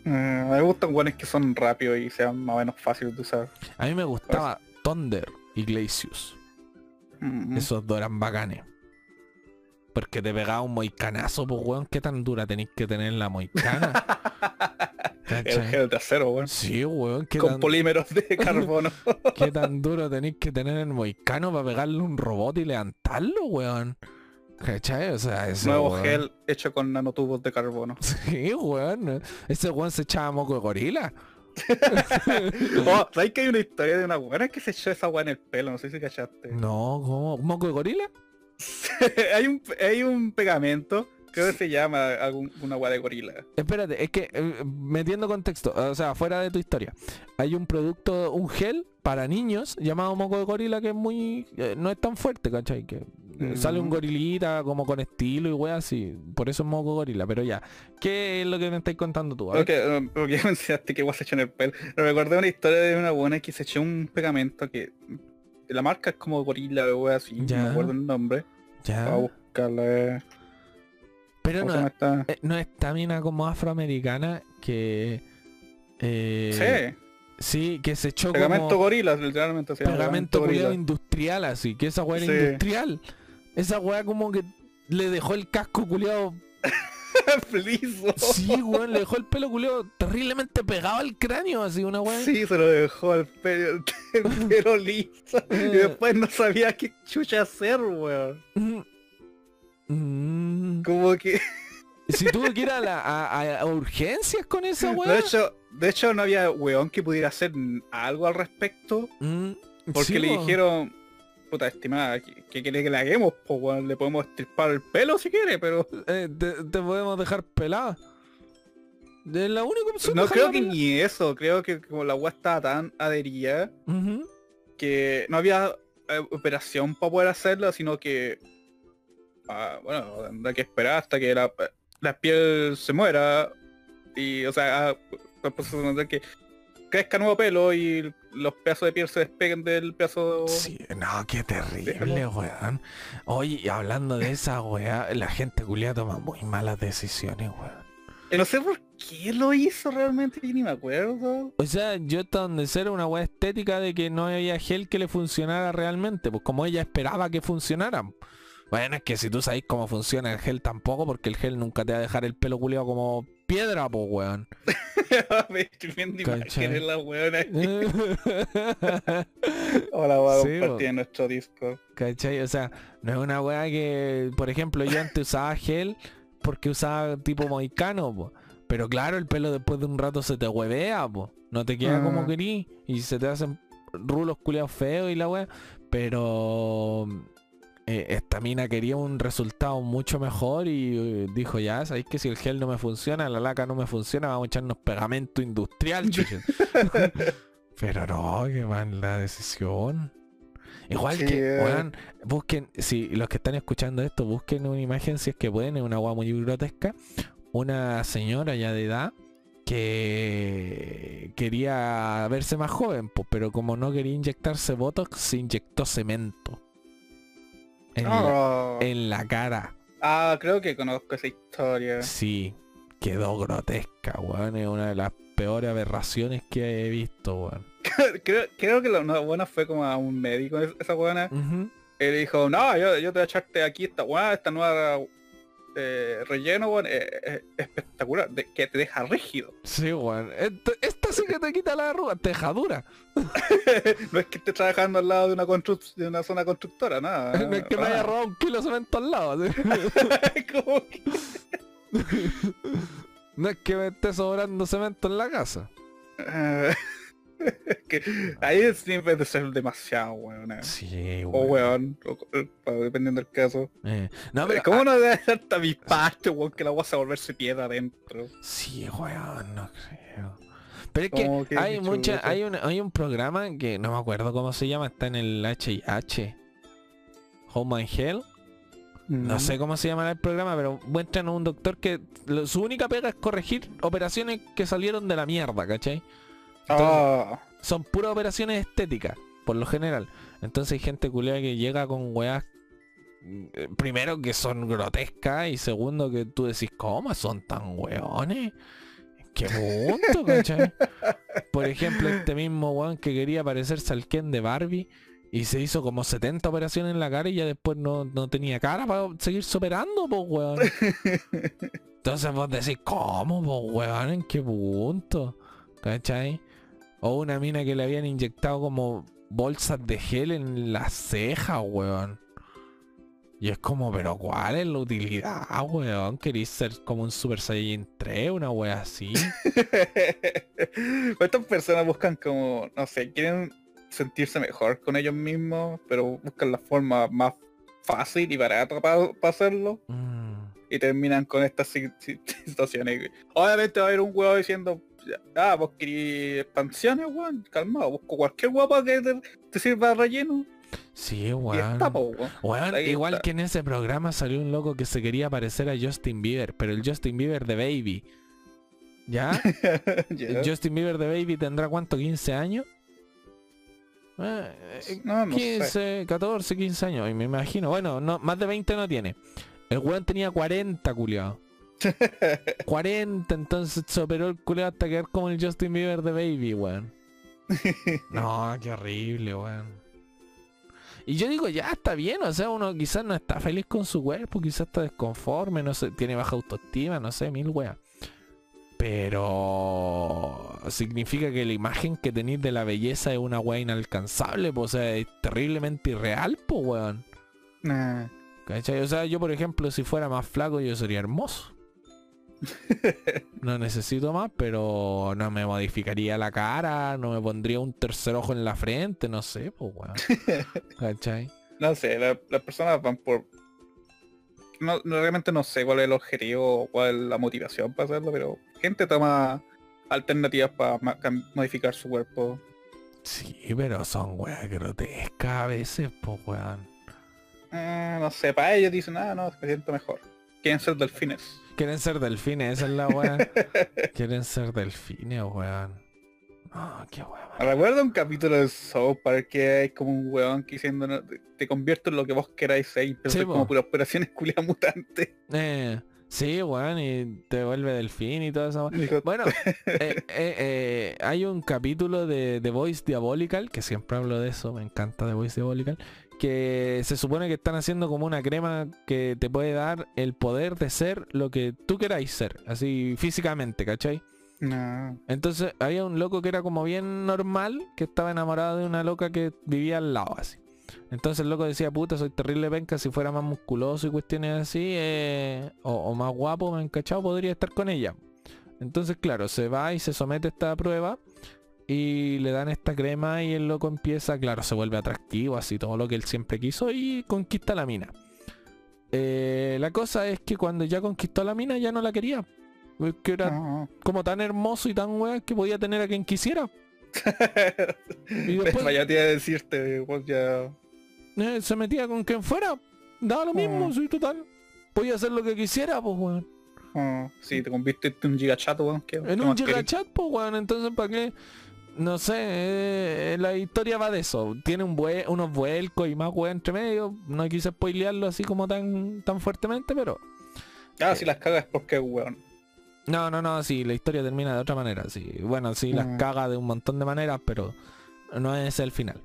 Eh, me gustan guanes que son rápidos y sean más o menos fáciles de usar. A mí me gustaba Thunder y Glacius. Mm. Esos dos eran bacanes. Porque te pegaba un moicanazo, pues weón, qué tan dura tenéis que tener la moicana. El gel de acero, weón. Sí, weón, qué Con tan, polímeros de carbono. qué tan duro tenéis que tener el moicano para pegarle un robot y levantarlo, weón. ¿Cachai? O sea. Nuevo weón. gel hecho con nanotubos de carbono. Sí, weón. Ese weón se echaba moco de gorila. oh, ¿sabes que hay una historia de una buena que se echó esa weá en el pelo? No sé si cachaste. No, ¿cómo? ¿Moco de gorila? hay, un, hay un pegamento, creo que se llama algún, una weá de gorila. Espérate, es que eh, metiendo contexto, o sea, fuera de tu historia, hay un producto, un gel para niños llamado moco de gorila que es muy, eh, no es tan fuerte, ¿cachai? Que eh, sale un Mm. gorilita como con estilo y weas así, por eso es moco de gorila, pero ya, ¿qué es lo que me estáis contando tú? Ver. Porque, mencionaste que se echó en el pelo. Recordé una historia de una buena que se echó un pegamento que la marca es como gorila o wea así, Ya. no me acuerdo el nombre. Ya, a buscarla. Pero ¿Cómo no, esta? eh, no es también como afroamericana que... eh, sí, sí, que se echó pegamento como... gorila, literalmente se pegamento gorila. industrial así, que esa weá era Sí. industrial. Esa weá como que le dejó el casco culiado. Feliz. Sí, weón, le dejó el pelo culiado terriblemente pegado al cráneo, así una weá. Sí, se lo dejó el pelo, el pelo liso. Y después no sabía qué chucha hacer, weón. Mm. Como que... Si tuvo que ir a, la- a- a- a urgencias con esa weá. De hecho, de hecho no había weón que pudiera hacer algo al respecto. Mm, Porque sí, le po. dijeron, puta estimada, ¿qué, quiere que le hagamos? Pues weón, le podemos estripar el pelo si quiere, pero Eh, te, te podemos dejar pelada. Es la única opción. no creo que pelada. ni eso. Creo que como la weá estaba tan adherida que no había eh, operación para poder hacerlo, sino que ah, bueno, tendrá que esperar hasta que la, la piel se muera y o sea, tendrá que crezca nuevo pelo y los pedazos de piel se despeguen del pedazo Sí, no, qué terrible, weón. Oye, hablando de esa weá, la gente culia toma muy malas decisiones, weón. Eh, No sé por qué lo hizo realmente, yo ni me acuerdo. O sea, yo hasta donde ser una weá estética de que no había gel que le funcionara realmente, pues como ella esperaba que funcionaran. Bueno, es que si tú sabes cómo funciona el gel tampoco, porque el gel nunca te va a dejar el pelo culiado como piedra, pues weón. me estoy viendo imágenes la weona. Ahora voy a Sí, compartir en nuestro Discord. ¿Cachai? O sea, no es una weá que, por ejemplo, yo antes usaba gel porque usaba tipo moicano, po. Pero claro, el pelo después de un rato se te huevea, po. No te queda como Ah. querí y se te hacen rulos culiados feos y la weá. Pero eh, esta mina quería un resultado mucho mejor y eh, dijo, ya, sabéis que si el gel no me funciona, la laca no me funciona, vamos a echarnos pegamento industrial, chuches". Pero no, qué mala decisión. Igual Sí, que, eh. busquen, si los que están escuchando esto, busquen una imagen si es que pueden, es una agua muy grotesca. una señora ya de edad que quería verse más joven, pues, pero como no quería inyectarse botox, se inyectó cemento en, la, Oh. en la cara. Ah, creo que conozco esa historia. Sí, quedó grotesca, weón. Es una de las peores aberraciones que he visto, weón. creo, creo que la buena fue como a un médico es- esa buena. Ujú. Y le dijo, no, yo, yo te voy a echarte aquí esta weá, esta nueva eh, relleno, weón, eh, eh, espectacular, de- que te deja rígido. Sí, weón. Esta, esta sí que te quita la arruga, tejadura. no es que estés trabajando al lado de una de una zona constructora, nada. no es que me haya robado un kilo de cemento al lado. que- No es que me esté sobrando cemento en la casa. Ah, que ahí siempre de ser demasiado, weón. eh. Sí, O weón, o- o- dependiendo del caso. Eh, No, pero... ¿Cómo no debe ser tan mi parte, weón, que la agua se va a volverse piedra adentro? ah, sí, weón, no creo. Pero es que hay mucha, hay un, hay un programa que no me acuerdo cómo se llama, está en el H&H. Home and Hell. No Mm. sé cómo se llama el programa, pero muestran a un doctor que lo- su única pega es corregir operaciones que salieron de la mierda, ¿cachai? Ah, Son puras operaciones estéticas, por lo general. Entonces hay gente culiada que llega con weas, eh, primero que son grotescas y segundo que tú decís, ¿cómo son tan weones? ¿Qué punto, cachai? Por ejemplo, este mismo weón que quería parecerse al Ken de Barbie y se hizo como 70 operaciones en la cara y ya después no, no tenía cara para seguir operando, pues weón. Entonces vos decís, ¿cómo, pues weón? ¿En qué punto? ¿Cachai? O una mina que le habían inyectado como bolsas de gel en las cejas, weón. Y es como, pero ¿cuál es la utilidad, weón? ¿Querís ser como un Super Saiyan 3, una wea así? Estas personas buscan como, no sé, quieren sentirse mejor con ellos mismos, pero buscan la forma más fácil y barata para hacerlo Mm, y terminan con estas si- si- situaciones. Obviamente va a haber un huevo diciendo, ah, vos querés expansiones, weón, calmado, busco cualquier guapa que te, te sirva de relleno sí, weón. está, po, weón. Igual está. que en ese programa salió un loco que se quería parecer a Justin Bieber, pero el Justin Bieber de Baby. ¿Ya? El Justin Bieber de Baby tendrá cuánto, 15 años? Eh, No, no sé. 15, 14, 15 años, y me imagino. Bueno, no, más de 20 no tiene. El weón tenía 40, culiado. 40, entonces se operó el culiado hasta quedar como el Justin Bieber de Baby, weón. No, qué horrible, weón. Y yo digo, ya está bien, o sea, uno quizás no está feliz con su cuerpo, quizás está desconforme, no sé, tiene baja autoestima, no sé, mil weas. Pero significa que la imagen que tenéis de la belleza es una wea inalcanzable, o sea, es terriblemente irreal, pues, weón. Nah. O sea, yo por ejemplo, si fuera más flaco, yo sería hermoso. No necesito más, pero no me modificaría la cara, no me pondría un tercer ojo en la frente, no sé, pues weón. ¿Cachai? No sé, la- las personas van por... No, no, realmente no sé cuál es el objetivo o cuál es la motivación para hacerlo, pero gente toma alternativas para modificar su cuerpo. Sí, pero son weas grotescas a veces, pues weón. Eh, no sé, para ellos dicen, ah, no, me siento mejor. Quieren ser delfines. Quieren ser delfines, esa es la wea. Quieren ser delfines, weón. No, qué wea. man. Recuerdo un capítulo de South Park que hay como un weón que diciendo, te- convierto en lo que vos queráis ser, empezó Sí, como po. puras operaciones culias mutantes. Eh, sí, weón, y te vuelve delfín y todo eso. Bueno, eh, eh, eh, hay un capítulo de The Voice Diabolical, que siempre hablo de eso, me encanta The Voice Diabolical, que se supone que están haciendo como una crema que te puede dar el poder de ser lo que tú queráis ser, así físicamente, ¿cachai? no. Entonces había un loco que era como bien normal, que estaba enamorado de una loca que vivía al lado así. Entonces el loco decía, puta, soy terrible penca, si fuera más musculoso y cuestiones así, eh, o, o más guapo, me encachado, podría estar con ella. Entonces, claro, se va y se somete a esta prueba y le dan esta crema y el loco empieza, claro, se vuelve atractivo, así todo lo que él siempre quiso y conquista la mina. Eh, la cosa es que cuando ya conquistó la mina ya no la quería. Que era no. como tan hermoso y tan weón que podía tener a quien quisiera. Y después Vaya te iba a decirte, ya... eh, se metía con quien fuera. Daba lo mismo, Ah. soy total. Podía hacer lo que quisiera, pues weón. Oh, sí, te conviertes en un gigachat, weón. ¿qué- qué En un gigachat, pues weón, entonces ¿para qué? No sé, eh, la historia va de eso. Tiene un vue- unos vuelcos y más weón entre medio. No quise spoilearlo así como tan, tan fuertemente, pero. Ah, si las cagas es porque, weón. No, no, no, sí, la historia termina de otra manera, sí. Bueno, sí, las Mm. caga de un montón de maneras, pero no es el final.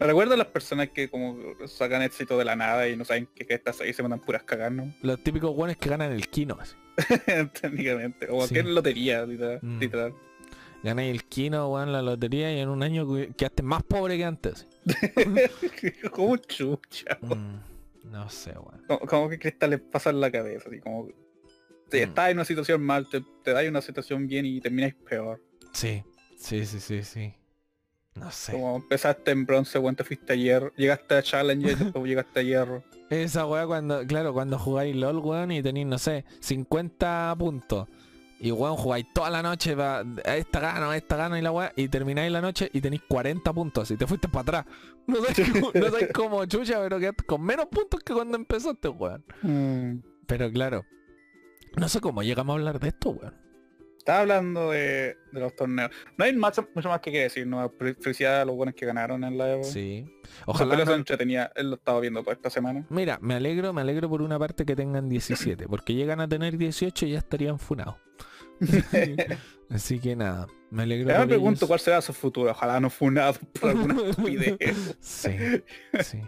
Me recuerdo a las personas que como sacan éxito de la nada y no saben qué que estás ahí se mandan puras cagar, ¿no? Los típicos weones que ganan el kino, así. Técnicamente. Como Sí. que es lotería, literal. Mm. literal. Ganáis el kino, weón, la lotería y en un año que- quedaste más pobre que antes. como chucha. Mm, no sé, weón. Como, como que cristal les pasa en la cabeza, así como... Te Mm. estás en una situación mal, te, te das una situación bien y termináis peor. Sí, sí, sí, sí, sí. No sé. Como empezaste en bronce, weón, te fuiste a hierro, llegaste a Challenger, después llegaste a hierro. Esa weá cuando, claro, cuando jugáis LOL, weón, y tenéis, no sé, 50 puntos. Y weón, jugáis toda la noche, va, a esta gano, a esta gano y la weá, y termináis la noche y tenéis 40 puntos y te fuiste para atrás. No sabéis cómo, no cómo chucha, pero quedaste con menos puntos que cuando empezaste, weón. Pero claro, no sé cómo llegamos a hablar de esto, weón. Estaba hablando de, de los torneos. No hay mucho, mucho más que, que decir, ¿no? Fel- Felicidades a los buenos que ganaron en la Evo. Sí. Ojalá eso no- entretenía, él lo estaba viendo toda esta semana. Mira, me alegro, me alegro por una parte que tengan 17, porque llegan a tener 18 y ya estarían funados. Así que nada, me alegro. Ya me pregunto ellos. cuál será su futuro. Ojalá no funado por alguna estupidez. Sí, sí.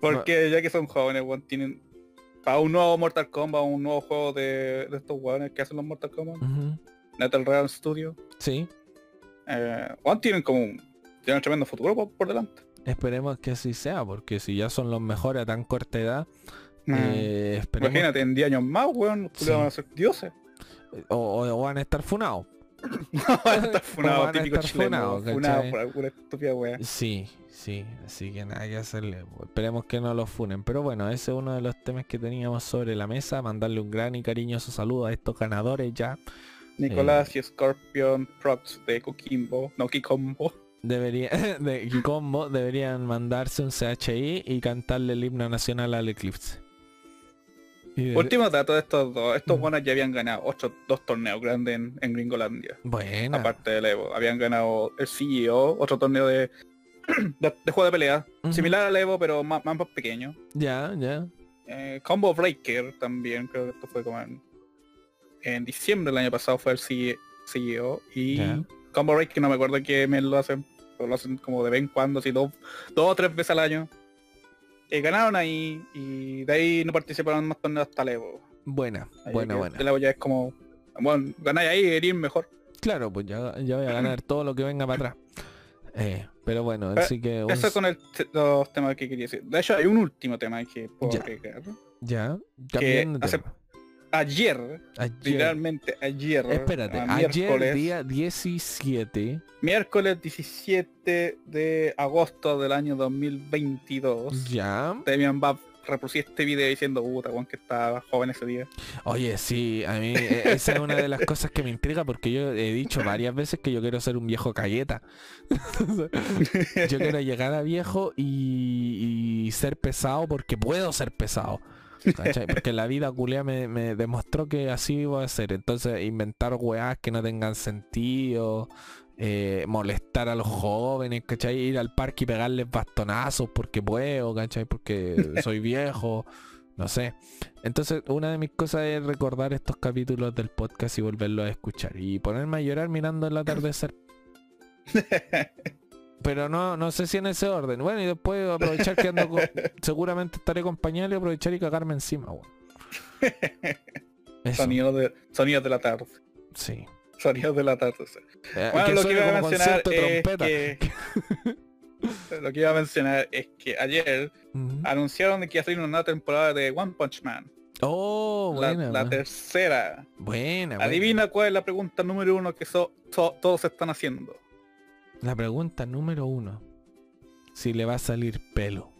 Porque ya que son jóvenes, weón, tienen para un nuevo Mortal Kombat, un nuevo juego de, de estos weones que hacen los Mortal Kombat, Ujú. NetherRealm Studio, Sí, eh, tienen como un, tienen un tremendo futuro por, por delante. esperemos que así sea, porque si ya son los mejores a tan corta edad, Mm. eh, esperemos Imagínate, en 10 años más, weón, los Sí. culiados van a ser dioses. O, o- o van a estar funados. van a estar funados, típico estar chileno, funados, funado ¿cachai? por alguna estúpida weá. Sí, sí, así que nada que hacerle. Esperemos que no los funen. Pero bueno, ese es uno de los temas que teníamos sobre la mesa. Mandarle un gran y cariñoso saludo a estos ganadores ya. Nicolás Eh. y Scorpion Prox de Kokimbo, no Kikombo. Debería, de combo deberían mandarse un CHI y cantarle el himno nacional al Eclipse. Y Último dato de estos dos, estos buenos ya habían ganado otros dos torneos grandes en, en Gringolandia. Buena. aparte del Evo. Habían ganado el CEO, otro torneo de, de, de juego de pelea, similar al Evo, pero más, más pequeño. Ya, ya. Eh, Combo Breaker también, creo que esto fue como en, en diciembre del año pasado fue el CE CEO. Y Ya. Combo Breaker no me acuerdo qué mes lo hacen, pero lo hacen como de vez en cuando, así dos, dos o tres veces al año. Eh, ganaron ahí y de ahí no participaron más torneos hasta el Evo. Buena, Ahí buena, buena. El Evo ya es como, bueno, ganáis ahí, eres mejor. Claro, pues ya, ya voy a ganar todo lo que venga para atrás. Eh, pero bueno, Eh, así que un- Eso con el los temas que quería decir. De hecho, hay un último tema que puedo Ya. agregar. ya, cambiando tema. Ayer, Ayer- literalmente ayer, Espérate, ayer día 17, miércoles 17 de agosto del año 2022, ya. Demian va reproducir este video diciendo, puta, weón, que estaba joven ese día. Oye, sí, a mí eh, esa es una de las cosas que me intriga porque yo he dicho varias veces que yo quiero ser un viejo cayeta. yo quiero llegar a viejo y, y ser pesado porque puedo ser pesado. ¿Cachai? Porque la vida culea me, me demostró que así iba a ser. Entonces inventar weás que no tengan sentido, eh, molestar a los jóvenes, ¿cachai? Ir al parque y pegarles bastonazos porque puedo, ¿cachai? Porque soy viejo, no sé. Entonces una de mis cosas es recordar estos capítulos del podcast y volverlos a escuchar. Y ponerme a llorar mirando el atardecer. Pero no, no sé si en ese orden. Bueno, y después aprovechar que ando con- seguramente estaré con pañal y aprovechar y cagarme encima, weón. Eso, Sonido de, sonidos de la tarde. sí. Sonidos de la tarde. Eh, Bueno, que lo que iba a mencionar es que... lo que iba a mencionar es que ayer Ujú. anunciaron de que iba a salir una nueva temporada de One Punch Man. Oh, la, buena. la buena. tercera. Buena, buena. Adivina cuál es la pregunta número uno que so- to- todos están haciendo. La pregunta número uno. Si le va a salir pelo.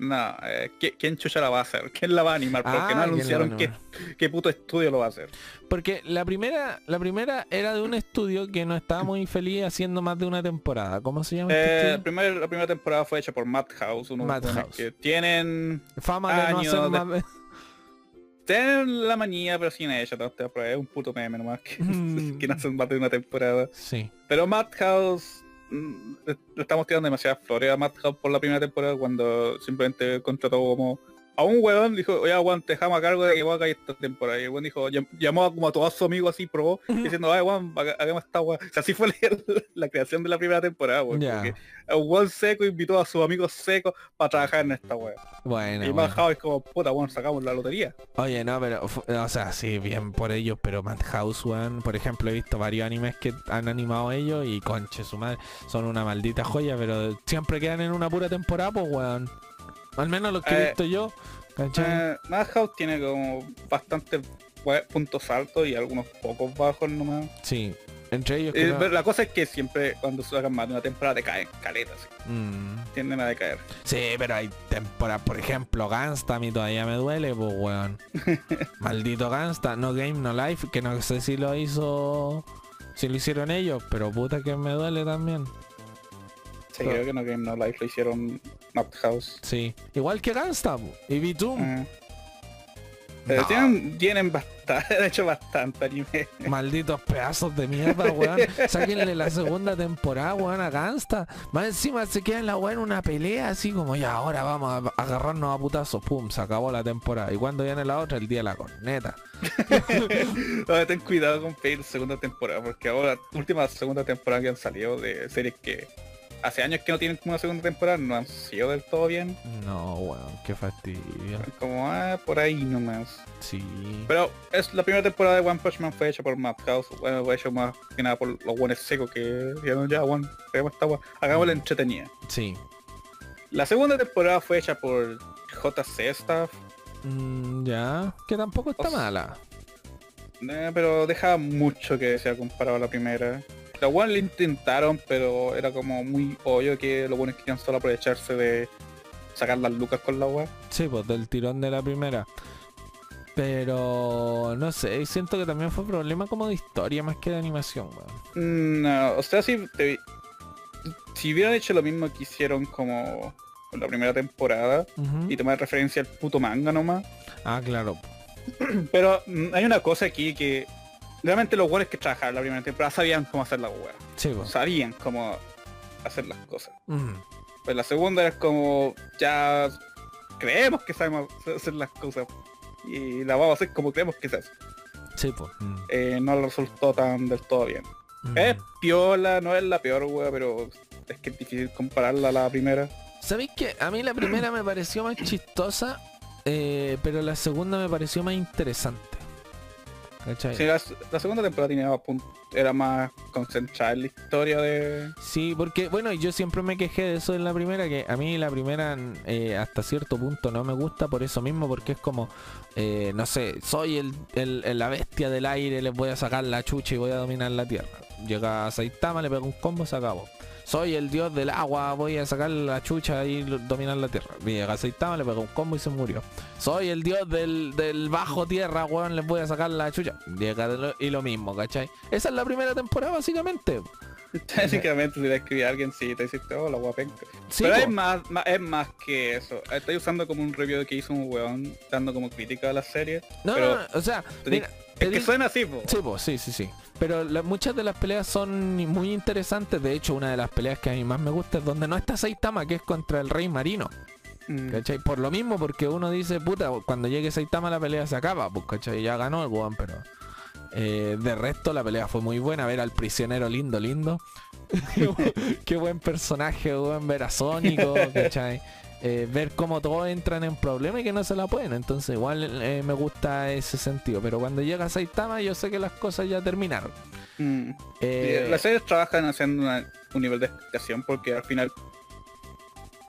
No, eh, ¿qui- ¿quién chucha la va a hacer? ¿Quién la va a animar? Porque Ah, no ¿quién la va a anunciaron qué, qué puto estudio lo va a hacer. Porque la primera, la primera era de un estudio que no estaba muy feliz haciendo más de una temporada. ¿Cómo se llama este Eh, primer- la primera temporada fue hecha por Madhouse, unos Madhouse. que tienen Fama de no años hacer de- más de... tienen la manía, pero sin hecho, no te es un puto meme nomás que, Mm. que no más de una temporada. Sí. Pero Madhouse mm, le le estamos tirando demasiadas flores a Madhouse por la primera temporada cuando simplemente contrató como a un weón, dijo, oye weón, te dejamos a cargo de que vos hagáis esta temporada. Y el weón dijo, llam- llamó a como a todos sus amigos así pro, diciendo, ay weón, haga- hagamos esta weón. O sea, así fue la, la creación de la primera temporada, weón. Ya. porque un weón seco invitó a sus amigos secos para trabajar en esta weón. Bueno, y bueno. Madhouse es como, puta weón, sacamos la lotería. Oye, no, pero, o sea, sí, bien por ellos, pero Madhouse, weón, por ejemplo, he visto varios animes que han animado ellos y conche su madre, son una maldita joya, pero siempre quedan en una pura temporada, pues, weón. Al menos los que he Eh, visto yo. Eh, Madhouse tiene como bastantes puntos altos y algunos pocos bajos nomás. Sí, entre ellos Eh, pero la cosa es que siempre cuando sacan más de una temporada te caen caletas, sí. Mm. tienden a decaer. Sí, pero hay temporadas, por ejemplo, Gangsta a mí todavía me duele, pues, weón. Maldito Gangsta, No Game, No Life, que no sé si lo hizo, si lo hicieron ellos, pero puta que me duele también. Sí, creo que no Game No Life lo hicieron Madhouse. Sí, igual que Gangsta po, y Bitum. Eh, pero No. tienen, tienen bastante, de hecho bastante anime. Malditos pedazos de mierda, weón. Sáquenle la segunda temporada, weón, a Gangsta. Más encima se queda en la weón una pelea así como ya ahora vamos a agarrarnos a putazos. Pum, se acabó la temporada. Y cuando viene la otra, el día de la corneta. Ahora ten cuidado con pedir segunda temporada, porque ahora, última segunda temporada que han salido de series que hace años que no tienen como una segunda temporada, no han sido del todo bien. No, weón, qué fastidio. Como, ah, por ahí nomás. Sí. Pero es la primera temporada de One Punch Man fue hecha por Madhouse, bueno, fue hecho más que nada por los buenos secos que dijeron ya, One, hagamos esta weá, hagámosla entretenida. Sí. La segunda temporada fue hecha por JC Staff, Mm, ya. Que tampoco está O sea, mala. eh, pero deja mucho que sea comparado a la primera. Los buenos lo intentaron, pero era como muy obvio que los buenos querían solo aprovecharse de sacar las lucas con la web. Sí, pues del tirón de la primera. Pero no sé, siento que también fue problema como de historia más que de animación, weón. Mm, No, o sea, si, te- si hubieran hecho lo mismo que hicieron como con la primera temporada y tomar referencia al puto manga nomás. Ah, claro. Pero mm, hay una cosa aquí que realmente los buenos que trabajaron la primera temporada sabían cómo hacer la. Sí, pues. Sabían cómo hacer las cosas. Ujú. Pues la segunda es como ya creemos que sabemos hacer las cosas y la vamos a hacer como creemos que se hace. Sí, pues. Mm. Eh, no resultó tan del todo bien. Mm. Es piola, no es la peor wea, pero es que es difícil compararla a la primera. ¿Sabéis que a mí la primera me pareció más chistosa, eh, pero la segunda me pareció más interesante? La, la segunda temporada tenía era más concentrada en la historia de... Sí, porque bueno, yo siempre me quejé de eso en la primera, que a mí la primera eh, hasta cierto punto no me gusta por eso mismo, porque es como, eh, no sé, soy el, el- el- la bestia del aire, les voy a sacar la chucha y voy a dominar la tierra. Llega a Saitama, le pego un combo, se acabó. Soy el dios del agua, voy a sacar la chucha y dominar la tierra. Llega a Saitama, le pego un combo y se murió. Soy el dios del, del bajo tierra, weón, les voy a sacar la chucha. Y lo mismo, ¿cachai? Esa es la primera temporada básicamente. Básicamente si le escribí a alguien sí te dice, oh la guapenca. Sí, Pero es más, más- es más que eso. Estoy usando como un review que hizo un weón dando como crítica a la serie. No, pero no, no, o sea, mira, Es que suena así, po. Sí, pues, sí, sí, sí. Pero la- muchas de las peleas son muy interesantes. De hecho, una de las peleas que a mí más me gusta es donde no está Saitama, que es contra el rey marino. Mm. ¿Cachai? Por lo mismo, porque uno dice, puta, cuando llegue Saitama la pelea se acaba, pues, ¿cachai? Ya ganó el weón, pero... eh, de resto la pelea fue muy buena, ver al prisionero lindo, lindo. Qué buen personaje, weón, ver a Sónico, ¿cachai? Eh, ver cómo todos entran en problemas y que no se la pueden. Entonces igual eh, me gusta ese sentido. Pero cuando llega Saitama yo sé que las cosas ya terminaron. Mm. Eh, Sí, Las series trabajan haciendo una- un nivel de explicación porque al final...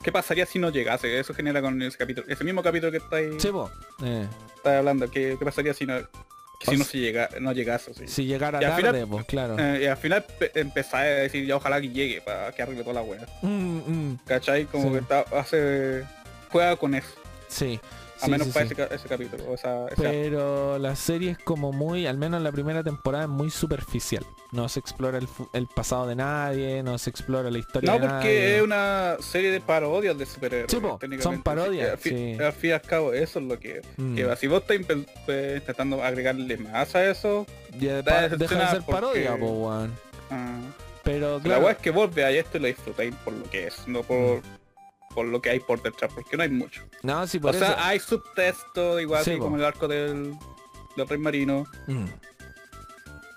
¿Qué pasaría si no llegase? Eso genera con ese capítulo. Ese mismo capítulo que estáis sí, po, eh, estáis hablando. ¿Qué, qué pasaría si no, si O no s- se llega, no llegase? sí? si llegara Y tarde, final- pues claro. Eh, y al final pe- empezáis a decir ya ojalá que llegue para que arregle toda la wea. Mm, mm. ¿Cachai? Como Sí. que está, hace... Juega con eso. Sí. A sí, menos sí, para sí. ese, ese capítulo. O esa, ese Pero la serie es como muy, al menos la primera temporada es muy superficial. No se explora el, pasado de nadie, no se explora la historia No, de porque nadie. es una serie de parodias de superhéroes. Po, son parodias, que. Al fin, al fin y al cabo, eso es lo que Mm. lleva. Si vos estás pues, intentando agregarle más a eso, Y de- da pa- deja de ser parodia, porque- po, weón. ah, Pero la weá es que vos veáis esto y lo disfrutáis por lo que es, no por, por lo que hay por detrás, porque no hay mucho. no, sí, O por eso. sea, hay subtexto, igual Sí, así como el arco del, del Rey Marino, Mm.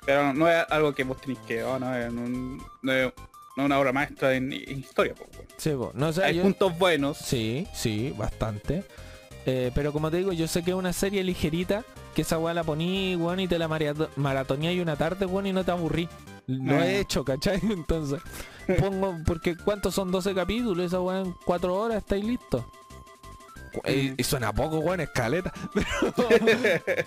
pero no es algo que vos tenéis que, oh, no, es, un- no es- no es una obra maestra en, en historia. Sí, po. No, o sea, hay yo- puntos buenos. Sí, sí, bastante. Eh, pero como te digo, yo sé que es una serie ligerita, que esa weá la poní, weón, y te la marato- maratoneás y una tarde, weón, y no te aburrí. Lo Ah. he hecho, ¿cachai? Entonces, pongo, porque ¿cuántos son 12 capítulos? Esa weá en 4 horas estáis listos. Eh, Y suena poco, weón, escaleta. Pero,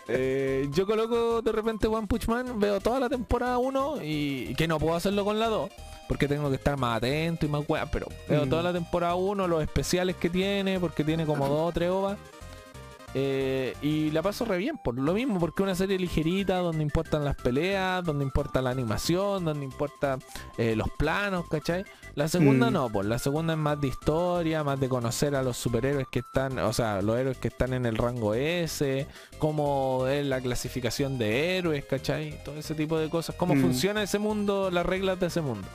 eh, yo coloco de repente One Punch Man, veo toda la temporada 1 y, que no puedo hacerlo con la 2. Porque tengo que estar más atento y más weá. Pero veo Mm. toda la temporada 1, los especiales que tiene, porque tiene como dos o tres ovas. Eh, y la paso re bien, por lo mismo, porque es una serie ligerita, donde importan las peleas, donde importa la animación, donde importa eh, los planos, ¿cachai? La segunda Mm. no, pues la segunda es más de historia, más de conocer a los superhéroes que están, o sea, los héroes que están en el rango S, cómo es la clasificación de héroes, ¿cachai? Todo ese tipo de cosas, cómo Mm. funciona ese mundo, las reglas de ese mundo.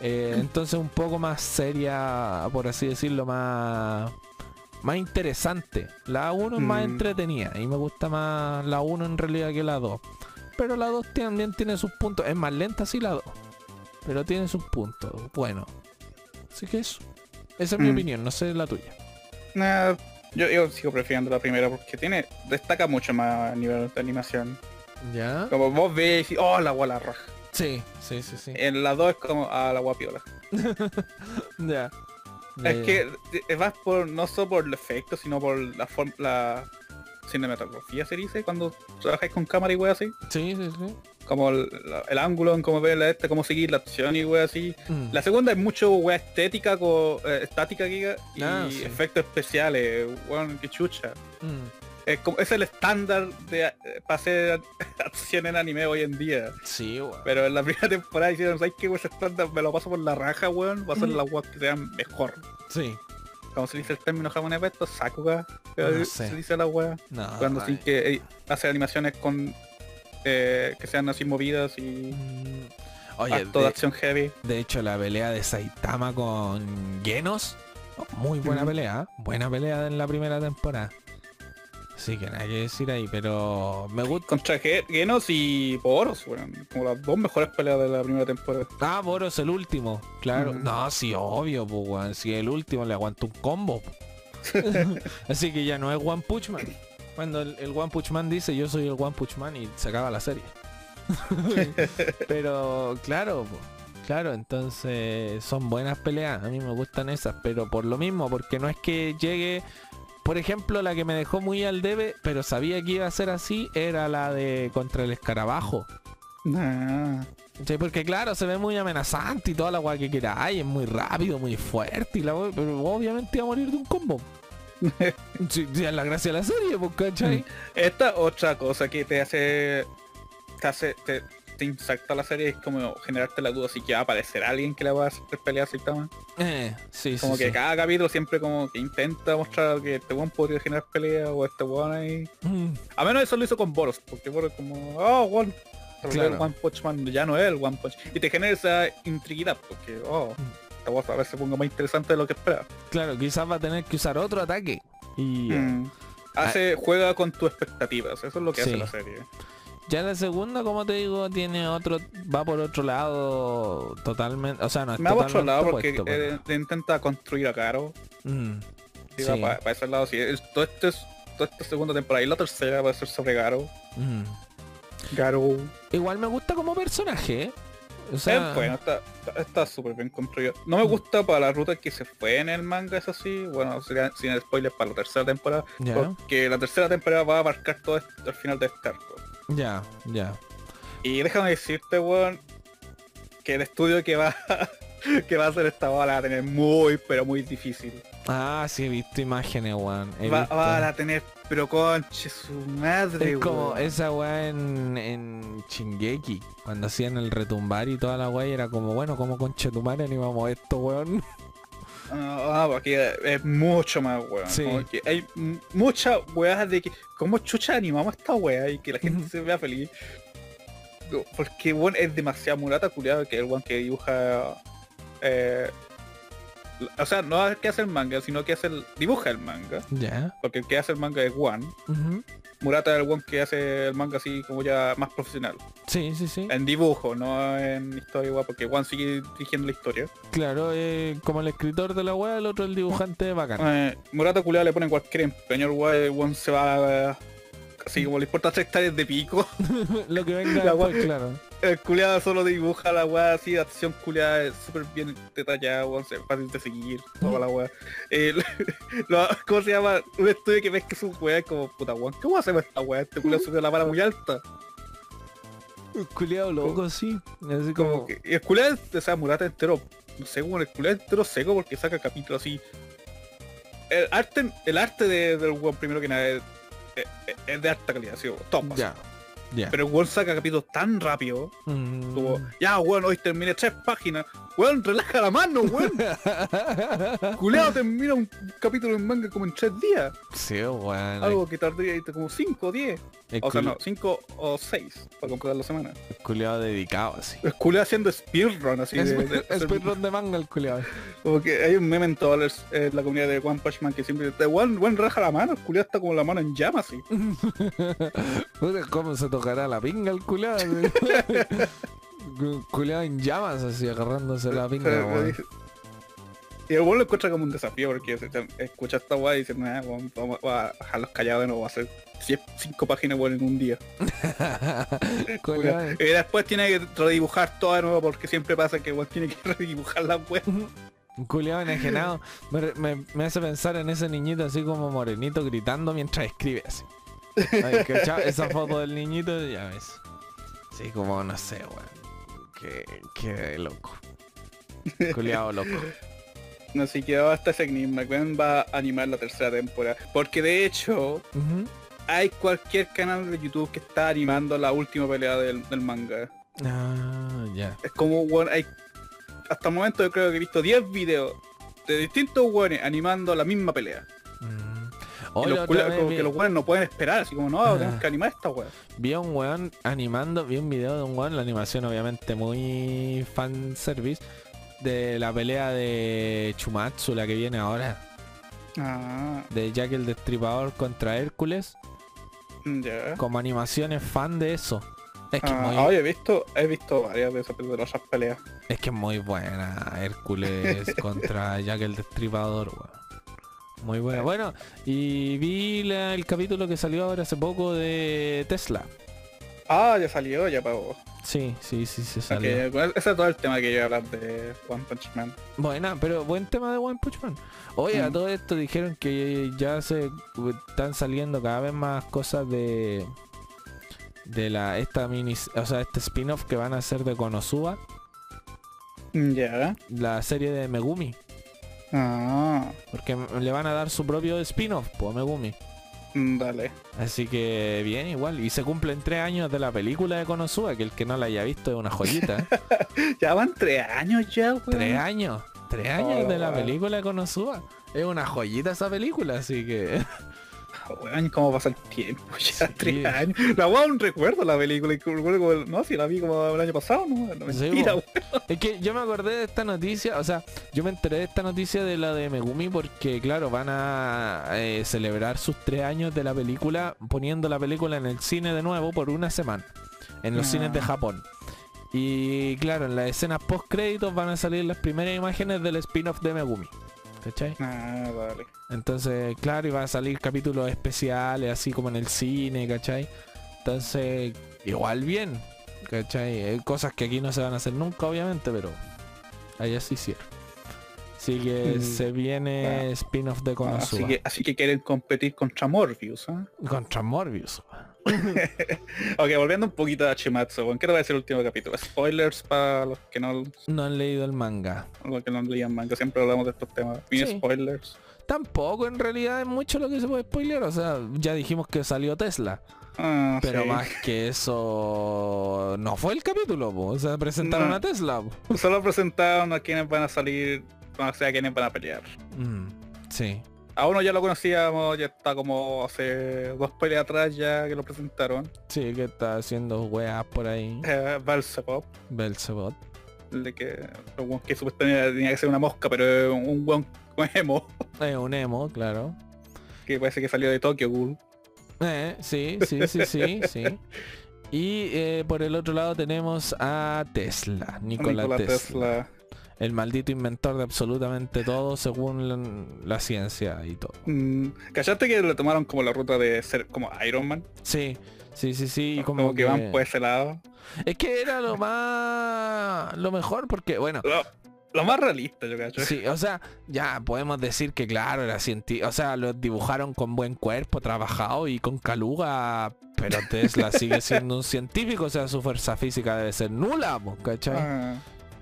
Eh, entonces un poco más seria, por así decirlo, más más interesante. La 1 es más Mm. entretenida y me gusta más la 1 en realidad que la 2. Pero la 2 también tiene sus puntos. Es más lenta sí la 2. Pero tiene sus puntos. Bueno. Así que eso. Esa es mi Mm. opinión, no sé la tuya. Nah, yo, yo sigo prefiriendo la primera porque tiene destaca mucho más a nivel de animación. ¿Ya? Como vos ves y oh la guala roja. Sí, sí, sí, sí. En la 2 es como ah la guapiola. Ya. Es que vas por no solo por el efecto, sino por la forma la cinematografía se dice cuando trabajáis con cámara y wey así. Sí, sí, sí. Como el, la- el ángulo, en cómo ver la este, cómo seguir la acción y wey así. Mm. La segunda es mucho wea estética, co- eh, estática giga, y Ah, sí. efectos especiales, weón, que chucha. Mm. Es, como, es el estándar de eh, para hacer acción en anime hoy en día. Sí, weón. Pero en la primera temporada hicieron, ¿sabes qué? Ese estándar me lo paso por la raja, weón. Va a ser Mm. la weas que sean mejor. Sí. Como se dice el término japonés para esto, Sakuga. No se sé. dice la wea. No. Cuando sí que eh, hace animaciones con eh, que sean así movidas y Mm. Oye, de acción heavy. de hecho la pelea de Saitama con Genos, muy buena pelea, buena pelea en la primera temporada. Así que nada que decir ahí, pero me gusta. Contra Ge- Genos y Boros, weón. Como las dos mejores peleas de la primera temporada. Ah, Boros el último, claro. Ujú. No, sí, obvio, pues, weón. Si el último le aguantó un combo. Así que ya no es One Punch Man. Cuando el, el One Punch Man dice yo soy el One Punch Man y se acaba la serie. pero claro, po, claro, entonces son buenas peleas. A mí me gustan esas, pero por lo mismo, porque no es que llegue... Por ejemplo, la que me dejó muy al debe, pero sabía que iba a ser así, era la de contra el escarabajo. Nah. Sí, porque claro, se ve muy amenazante y toda la weá que queráis, es muy rápido, muy fuerte y la pero obviamente iba a morir de un combo. sí, sí, es la gracia de la serie, pues, ¿cachai? Esta otra cosa que te hace te hace te, te inserta la serie es como generarte la duda si que va a aparecer alguien que le va a hacer pelear a Saitama. Eh, sí, Como sí, que sí. cada capítulo siempre como que intenta mostrar que este weón podría generar pelea o este weón ahí. Mm, A menos eso lo hizo con Boros, porque Boros como, oh, Claro. el One Punch Man ya no es el One Punch. Y te genera esa intriguidad, porque, oh, Mm. esta weón a ver se ponga más interesante de lo que esperaba. claro, quizás va a tener que usar otro ataque. Y eh, Mm. Hace, juega con tus expectativas, eso es lo que Sí. hace la serie. Ya la segunda, como te digo, tiene otro, va por otro lado totalmente, o sea, no es Me va por otro lado porque eh, te intenta construir a Caro. Mm, sí, para ese lado, sí. Es- todo esto es toda esta segunda temporada y la tercera va a ser sobre Garo. mm. Garo. Igual me gusta como personaje, ¿eh? O sea, es bueno, está súper bien construido. No me gusta para la ruta que se fue en el manga, eso sí. Bueno, sin spoilers para la tercera temporada. ya, Porque la tercera temporada va a abarcar todo esto al final de este arco. Ya, ya. Y déjame decirte, weón, que el estudio que va que va a hacer esta bala va a tener muy, pero muy difícil. Ah, sí, he visto imágenes, weón. Va, visto. van a tener, pero conche su madre, Es como weón. esa weá en, en Shingeki, cuando hacían el retumbar y toda la weá, era como, bueno, como conche tu madre animamos esto, weón. Ah, porque es mucho más, weón. Sí. Que hay muchas weas de que, ¿cómo chucha animamos esta wea y que la gente se vea feliz? Porque, weón, es demasiado murata culiado que el weón que dibuja. Eh, o sea, no es que hace el manga, sino que hace el, dibuja el manga. Ya. Porque el que hace el manga es. Ujú. Murata es el weón que hace el manga así como ya más profesional. Sí, sí, sí. En dibujo, no en historia igual, porque One sigue dirigiendo la historia. Claro, eh, como el escritor de la weá, el otro el dibujante bacán. Eh, Murata culiado le ponen cualquier empeño, el weón weón se va eh, así como le importa tres hectáreas de pico. Lo que venga La weá- claro. El culiado solo dibuja la weá así, de acción culiada, es súper bien detallada, weón, se- fácil de seguir, toda la weá. ¿Cómo se llama? Un estudio que ves que es un weá como puta weón. ¿Cómo hacemos esta weá? Este culiado subió la vara muy alta. Culeado loco, sí. Así como... Como que, y el culiado, o sea, Murata entero, no sé, el culiado entero seco porque saca capítulos así. El arte, el arte de- del weón primero que nada es, es- es de alta calidad, sí, weón, top. así. Pero el weón saca capítulos tan rápido Mm. Como, ya, weón, hoy terminé tres páginas. Weón, relaja la mano, weón. Culeado termina un capítulo en manga como en tres días. sí, weón. Algo que tardaría como cinco o diez. El, O sea, no, cinco o seis para completar la semana. el culiado dedicado así. Es culeado haciendo speedrun así. Es, de- de- es speedrun de manga el culiado. como que hay un meme en toda la, eh, la comunidad de One Punch Man que siempre dice, weón, relaja la mano. El culeado está como la mano en llamas así. ¿Cómo se tocará la pinga el culiado? culiado en llamas así agarrándose la pinga. Y el weón lo encuentra como un desafío porque escucha esta weá y dice, nah, weón, vamos a dejarlos callados y no vamos a hacer 10 cinco páginas weón en un día. Culiao. Y después tiene que redibujar todo de nuevo porque siempre pasa que weón tiene que redibujar la weá. Un culiado enajenado. Me, me- me hace pensar en ese niñito así como morenito gritando mientras escribe así. Ay. Esa foto del niñito, ya ves. Sí, como no sé, weón. Qué, qué loco. Culiado loco. Así que hasta ese enigma, weón va a animar la tercera temporada. Porque de hecho, hay cualquier canal de YouTube que está animando la última pelea del, del manga. Ah, ya. Es como, weón, hay... Hasta el momento yo creo que he visto 10 videos de distintos weones animando la misma pelea. Mm. Hoy los como vi- que los weones no pueden esperar, así como, no, Ah. tenemos que animar esta weá. Vi a un weón animando, vi un video de un weón, la animación obviamente muy fan service, de la pelea de Chumatsu, la que viene ahora, Ah, de Jack el Destripador contra Hércules, como animaciones fan de eso. Es que, es Ah, muy, oye, he visto, he visto varias de esas de esas peleas. es que es muy buena Hércules contra Jack el Destripador, weón. Muy buena. Bueno, y vi la- el capítulo que salió ahora hace poco de Tesla. Ah, ya salió, ya pagó. Sí, sí, sí, se salió. Ok, bueno, ese es todo el tema que a hablar de One Punch Man. Buena, pero buen tema de One Punch Man. Oye, a Mm. todo esto dijeron que ya se están saliendo cada vez más cosas de de la esta mini, o sea, este spin-off que van a hacer de Konosuba, Ya. la serie de Megumi, Ah, porque le van a dar su propio spin-off, pues Megumi. Mm, dale. Así que bien, igual. Y se cumplen tres años de la película de Konosuba, que el que no la haya visto es una joyita. Ya van tres años ya, weón. tres años. Tres años Oh, de la weón. película de Konosuba. Es una joyita esa película, así que... Weón, cómo pasa el tiempo, ya Sí. tres años. La weón un recuerdo la película, y recuerdo como, no, si la vi como el año pasado, no, no Sí, mentira, po. weón. Es que yo me acordé de esta noticia, o sea, yo me enteré de esta noticia de la de Megumi porque, claro, van a eh, celebrar sus tres años de la película poniendo la película en el cine de nuevo por una semana, en los Ah. cines de Japón. Y claro, en las escenas post créditos van a salir las primeras imágenes del spin-off de Megumi. ¿Cachai? Ah, dale. Entonces, claro, iban a salir capítulos especiales, así como en el cine, ¿cachai? Entonces, igual bien, ¿cachai? Hay cosas que aquí no se van a hacer nunca, obviamente, pero allá sí hicieron. Así que Mm. se viene Ah. spin-off de Konosuba. así, que, así que quieren competir contra Morbius, ¿ah? Contra Morbius. ok, volviendo un poquito a Chimatsu, weón. ¿Qué te va a decir el último capítulo? Spoilers para los que no, No han leído el manga. los que no leían manga. Siempre hablamos de estos temas. Sí. spoilers. Tampoco en realidad es mucho lo que se puede spoilear. O sea, ya dijimos que salió Tesla. Ah, Pero sí. más que eso no fue el capítulo, po. o sea, presentaron No. a Tesla. po. Solo presentaron a quienes van a salir, o sea, a quienes van a pelear. Mm, sí. A uno ya lo conocíamos, ya está como hace dos peleas atrás ya que lo presentaron. Sí, que está haciendo weas por ahí. Eh, Belzebub, Belzebot. el de que, weón que supuestamente tenía que ser una mosca, pero es un buen emo Es un emo, claro. que parece que salió de Tokyo Ghoul. Eh, sí, sí, sí, sí, sí. Y eh, por el otro lado tenemos a Tesla, Nikola, Nikola Tesla, Tesla. El maldito inventor de absolutamente todo según la, la ciencia y todo. Mm, ¿Callaste que le tomaron como la ruta de ser como Iron Man? Sí, sí, sí, sí. como, como, que, van por ese lado. Es que era lo más... Lo mejor porque, bueno, Lo, lo más realista, yo cacho. Sí, o sea, ya podemos decir que claro, era científico, o sea, lo dibujaron con buen cuerpo, trabajado y con caluga, pero Tesla sigue siendo un científico, o sea, su fuerza física debe ser nula, ¿cachai? Ah,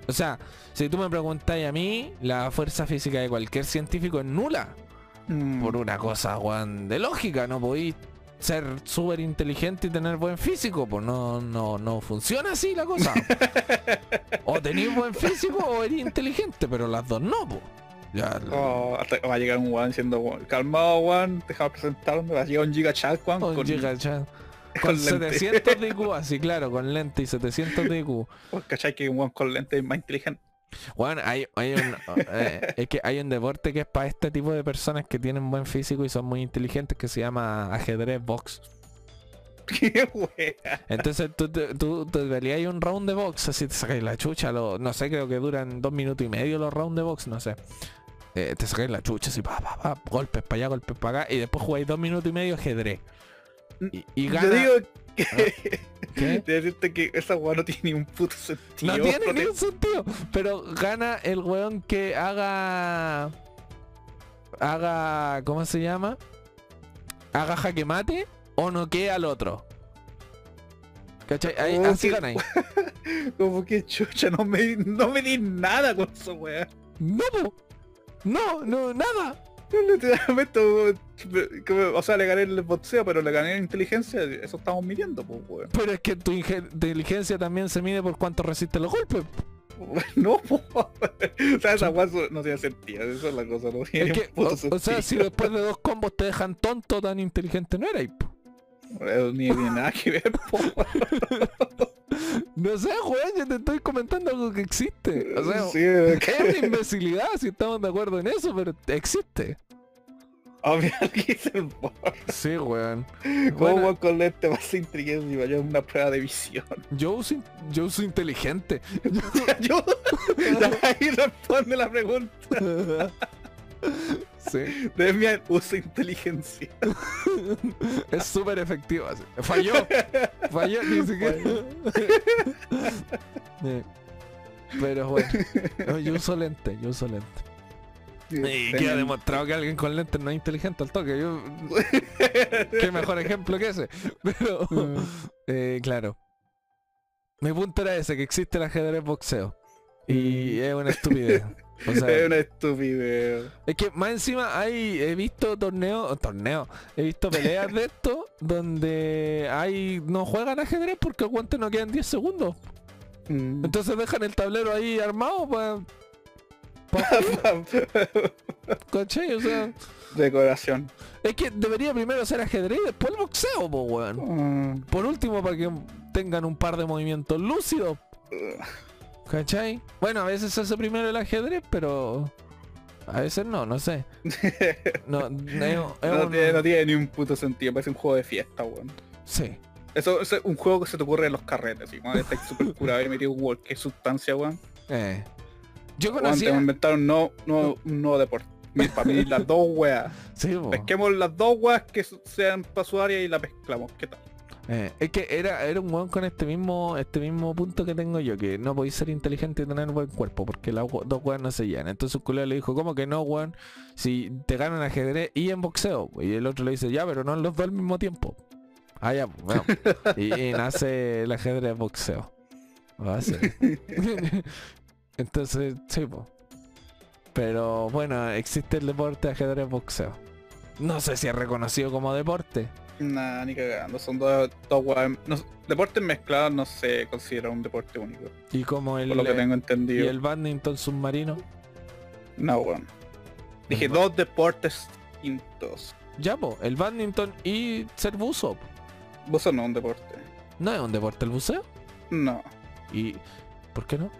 O sea, si tú me preguntas a mí, la fuerza física de cualquier científico es nula, mm, por una cosa, Juan, de lógica, no podéis ser súper inteligente y tener buen físico, pues no, no, no funciona así la cosa. o tenéis buen físico o eres inteligente, pero las dos no, pues. Ya, oh, hasta va a llegar un Juan siendo calmado Juan, deja presentarme, va a llegar un Giga Chat Juan un con, giga chat. con Con lente. 700 de IQ, así claro, con lente y 700 de IQ. ¿Cachai que un con lente es más inteligente? Bueno, hay, hay un, eh, es que hay un deporte que es para este tipo de personas que tienen buen físico y son muy inteligentes que se llama ajedrez box. Qué wea. Entonces tú, te- tú te un round de box, así te sacáis la chucha, lo, no sé, creo que duran dos minutos y medio los rounds de box, no sé. Eh, te sacáis la chucha, así, pa, pa, pa, golpes para allá, golpes para acá, y después jugáis dos minutos y medio ajedrez. Y, y Yo gana... digo que... ¿Qué? de decirte que esa weá no tiene ni un puto sentido. No tiene porque- ningún sentido. Pero gana el weón que haga. Haga. ¿Cómo se llama? Haga jaque mate o noquea al otro. ¿Cachai? Ahí, Oh, así qué- ganáis. Como que chucha, no me, no me di nada con esa weá. No, po. no, no, nada. Yo Literalmente, o sea, le gané el boxeo, pero le gané la inteligencia, eso estamos midiendo, pues, weón. Pero es que tu inteligencia también se mide por cuánto resiste los golpes. No, po. o sea, esa weá no tiene sentido, eso es la cosa, no tiene Es que, o, o sea, si después de dos combos te dejan tonto, tan inteligente no erais. po. Eso ni tiene nada que ver. No sé, weón, yo te estoy comentando algo que existe. O sea, sí, Es una imbecilidad si estamos de acuerdo en eso, pero existe. que bot. Sí, weón. ¿Cómo Bueno, con lente más inteligente y vaya a una prueba de visión? yo uso, in- yo uso inteligente. Yo, ahí responde la pregunta. Sí. Demian usa inteligencia. Es súper efectivo. así. Falló. Falló ni siquiera. Sí. Pero bueno. No, yo uso lente, yo uso lente. Y queda Demian- demostrado que alguien con lentes no es inteligente al toque. Yo, qué mejor ejemplo que ese. Pero, eh, claro. Mi punto era ese, que existe el ajedrez boxeo. Y es una estupidez. O sea, es una estupidez. es que más encima hay, he visto torneos, torneos, he visto peleas de esto donde hay no juegan ajedrez porque el guante no quedan 10 segundos. Mm. Entonces dejan el tablero ahí armado para... ¿Cachai? O sea, Decoración. es que debería primero ser ajedrez y después el boxeo, po, weón. Mm. Por último, para que tengan un par de movimientos lúcidos. ¿Cachai? Bueno, a veces se hace primero el ajedrez, pero... A veces no, no sé. No, no, es No, un- tiene, no tiene ni un puto sentido, parece un juego de fiesta, weón. Sí. Eso, es un juego que se te ocurre en los carretes, ¿sí? Estás súper curado y metido cualquier sustancia, weón. Eh. Yo te conocía... inventaron no, no, un nuevo deporte. Para mí las dos weas. Sí. Pesquemos las dos weas que sean para su área y la pescamos. ¿Qué tal? Eh, es que era, era un weón con este mismo este mismo punto que tengo yo, que no podéis ser inteligente y tener buen cuerpo, porque las dos weas no se llenan. Entonces un culero le dijo, ¿cómo que no, weón? Si te ganan ajedrez y en boxeo. Y el otro le dice, ya, pero no en los dos al mismo tiempo. Ah, ya, bueno. y, y nace el ajedrez boxeo. Va a ser. Entonces, sí, po. Pero bueno, existe el deporte de ajedrez boxeo. No sé si es reconocido como deporte. Nah, ni cagando. Son dos, dos no- deportes mezclados no se considera un deporte único. Y como el, Por lo que tengo y entendido. el badminton submarino. No, weón. Dije dos deportes distintos. Ya, po, el badminton y ser buzo. Buzo no es un deporte. ¿No es un deporte el buceo? No. ¿Y por qué no?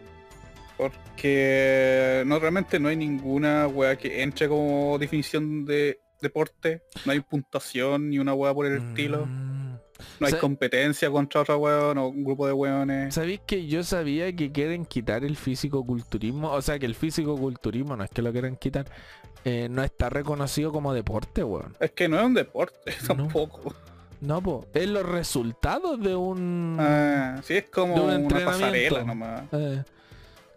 Porque no realmente no hay ninguna wea que entre como definición de deporte. No hay puntuación ni una wea por el estilo. Mm. No hay competencia contra otra weón o un grupo de weones. ¿Sabéis que yo sabía que quieren quitar el físico-culturismo? O sea, que el físico-culturismo, no es que lo quieran quitar, eh, no está reconocido como deporte, weón. Es que no es un deporte No. tampoco. No, po. Es los resultados de un... Ah, sí, es como un una entrenamiento. pasarela nomás. eh,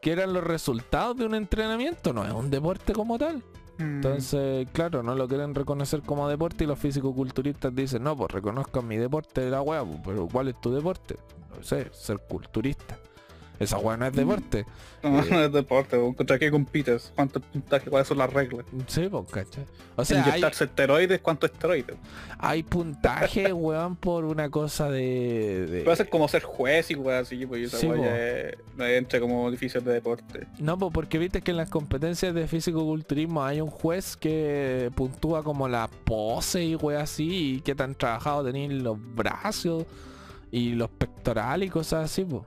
que eran los resultados de un entrenamiento, no es un deporte como tal. Entonces, claro, no lo quieren reconocer como deporte y los físico-culturistas dicen, no, pues reconozcan mi deporte de la weá, pues, pero ¿cuál es tu deporte? No sé, ser culturista. Esa weá no es deporte. No, no es deporte. ¿contra qué compites? ¿Cuántos puntajes? ¿Cuáles son las reglas? Sí, pues, ¿cachai? O sea, hay, ¿Inyectarse esteroides? ¿Cuántos esteroides? hay puntaje, weón, por una cosa de... de- Puede ser como ser juez y weón así, pues esa Sí, weá ya es- no entra como edificios de deporte. No, pues porque viste que en las competencias de físico-culturismo hay un juez que puntúa como la pose y weá así, y qué tan trabajado tenéis los brazos y los pectorales y cosas así, pues.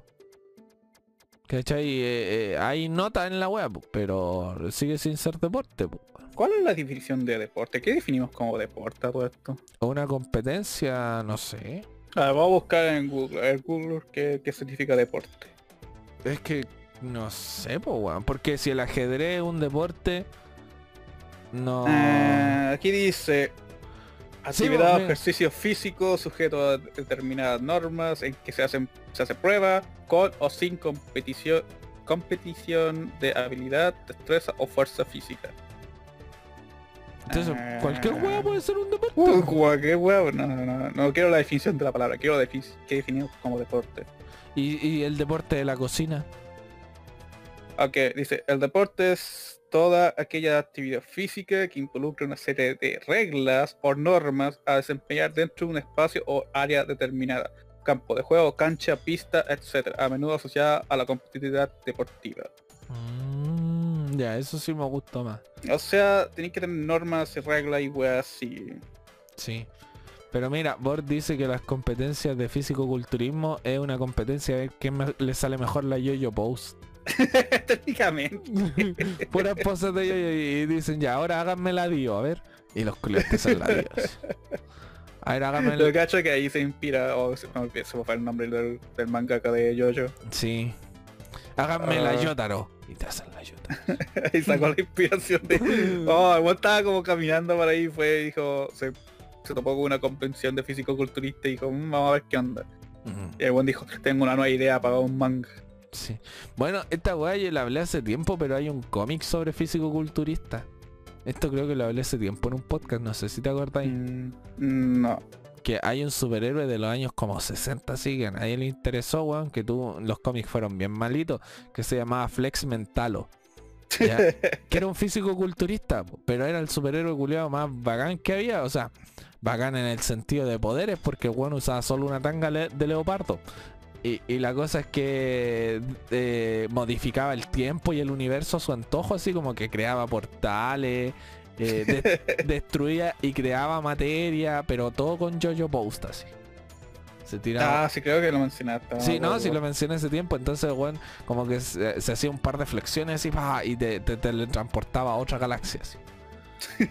¿Cachai? Eh, eh, hay notas en la web, pero sigue sin ser deporte, po. ¿Cuál es la definición de deporte? ¿Qué definimos como deporte todo esto? Una competencia, no sé. A ver, vamos a buscar en Google, ver Google qué, qué significa deporte. Es que no sé, pues, weón. Porque si el ajedrez es un deporte, no. Ah, aquí dice Sí, actividad o mira. ejercicio físico sujeto a determinadas normas en que se hacen se hace prueba con o sin competición competición de habilidad, destreza o fuerza física. Entonces, cualquier weá puede ser un deporte. Uh, qué huevo. No, no, no, no quiero la definición de la palabra, quiero defi- qué definimos como deporte. ¿Y, y el deporte de la cocina. Ok, dice, el deporte es toda aquella actividad física que involucra una serie de reglas o normas a desempeñar dentro de un espacio o área determinada. Campo de juego, cancha, pista, etc. A menudo asociada a la competitividad deportiva. Mm, ya, eso sí me gustó más. O sea, tenéis que tener normas y reglas y weas y... Sí. Pero mira, Bord dice que las competencias de físico-culturismo es una competencia a ver quién le sale mejor la yo-yo pose. Técnicamente. Puras poses de yo-yo y dicen ya, ahora háganme la dio, a ver. Y los te hacen la dio. así. A ver, háganme Lo la... cacho que ahí se inspira, o se, no, se me fue el nombre del, del mangaka de Jojo. Sí. Háganme la Ah. Yotaro. Y te hacen la Yotaro. Ahí sacó la inspiración de... Oh, el estaba como caminando por ahí, fue, dijo, se, se topó con una convención de físico-culturista y dijo, "Mm, vamos a ver qué onda. Ujú. Y el buen dijo, tengo una nueva idea para un manga. Sí. Bueno, esta weá yo la hablé hace tiempo, pero hay un cómic sobre físico-culturista. Esto creo que lo hablé hace tiempo en un podcast, no sé si te acordáis. Mm, no. Que hay un superhéroe de los años como 60, así que a nadie le interesó, weón, que tú, los cómics fueron bien malitos, que se llamaba Flex Mentalo. ¿ya? que era un físico-culturista, pero era el superhéroe culiado más bacán que había, o sea, bacán en el sentido de poderes, porque el weón usaba solo una tanga de leopardo. Y, y la cosa es que eh, modificaba el tiempo y el universo a su antojo, así como que creaba portales, eh, de- destruía y creaba materia, pero todo con Jojo Post así. Se tiraba. Ah, sí creo que lo mencionaste. Sí, no, si si lo mencioné ese tiempo, entonces, weón, como que se, se hacía un par de flexiones y, pa, y te, te, teletransportaba a otra galaxia, así.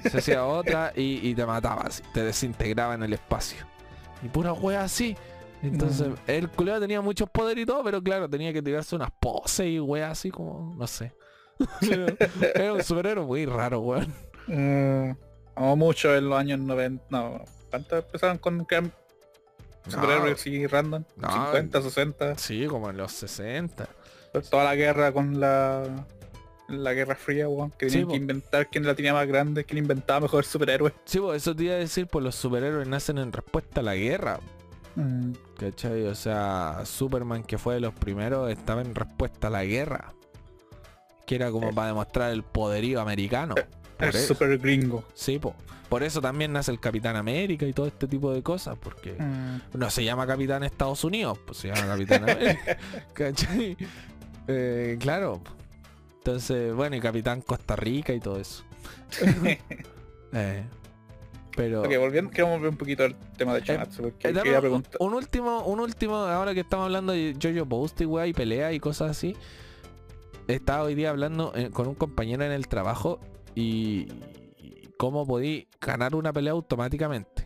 Se hacía otra y, y te mataba, así, te desintegraba en el espacio. Y pura wea así. Entonces, el culeo tenía muchos poderes y todo, pero claro, tenía que tirarse unas poses y wea así como, no sé. Era un superhéroe muy raro, weón. No mucho en los años 90. No, ¿cuántos empezaron con crear superhéroes así random? No. 50, 60. Sí, como en los 60. Pues Toda la guerra con la la Guerra Fría, weón, que tenían que inventar quién la tenía más grande, quién inventaba mejor superhéroe. Sí, pues eso te iba a decir, pues los superhéroes nacen en respuesta a la guerra. Mm. ¿Cachai? O sea, Superman, que fue de los primeros, estaba en respuesta a la guerra. Que era como Eh. para demostrar el poderío americano. Por Es eso. super gringo. Sí, po. Por eso también nace el Capitán América y todo este tipo de cosas, porque Mm. no se llama Capitán Estados Unidos, pues se llama Capitán América. ¿Cachai? Eh, claro. Entonces, bueno, y Capitán Costa Rica y todo eso. Eh, pero... Ok, volviendo, quiero volver un poquito al tema de Chamatsu, porque Eh, quería un- preguntar. Un último, un último, ahora que estamos hablando de Jojo Boast y weá, y pelea y cosas así. Estaba hoy día hablando eh, con un compañero en el trabajo y, y cómo podí ganar una pelea automáticamente.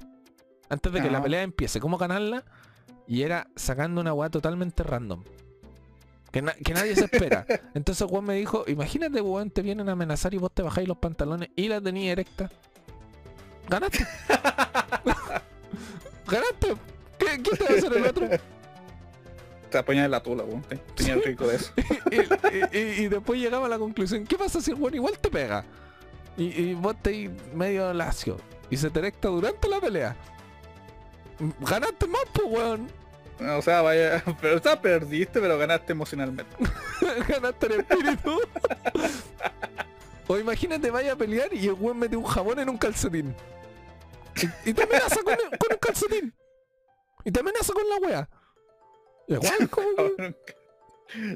Antes de que la Ah. pelea empiece, cómo ganarla. Y era sacando una weá totalmente random. Que, na- que nadie se espera. Entonces Juan me dijo, imagínate weón, te vienen a amenazar y vos te bajáis los pantalones y la tenías erecta. Ganaste. Ganaste. ¿Qué, ¿Quién te va a hacer el otro? Te apoyas en la tula, weón. Te- Tenía rico de eso. y, y- y después llegaba a la conclusión, ¿qué pasa si el weón igual te pega? Y, y vos te medio lacio. Y se te erecta durante la pelea. Ganaste más, pues weón. O sea, vaya, pero o sea, perdiste, pero ganaste emocionalmente. Ganaste el espíritu. O imagínate, vaya a pelear y el weón mete un jabón en un calcetín. Y, y te amenaza con, el- con un calcetín. Y te amenaza con la wea. Igual, como que-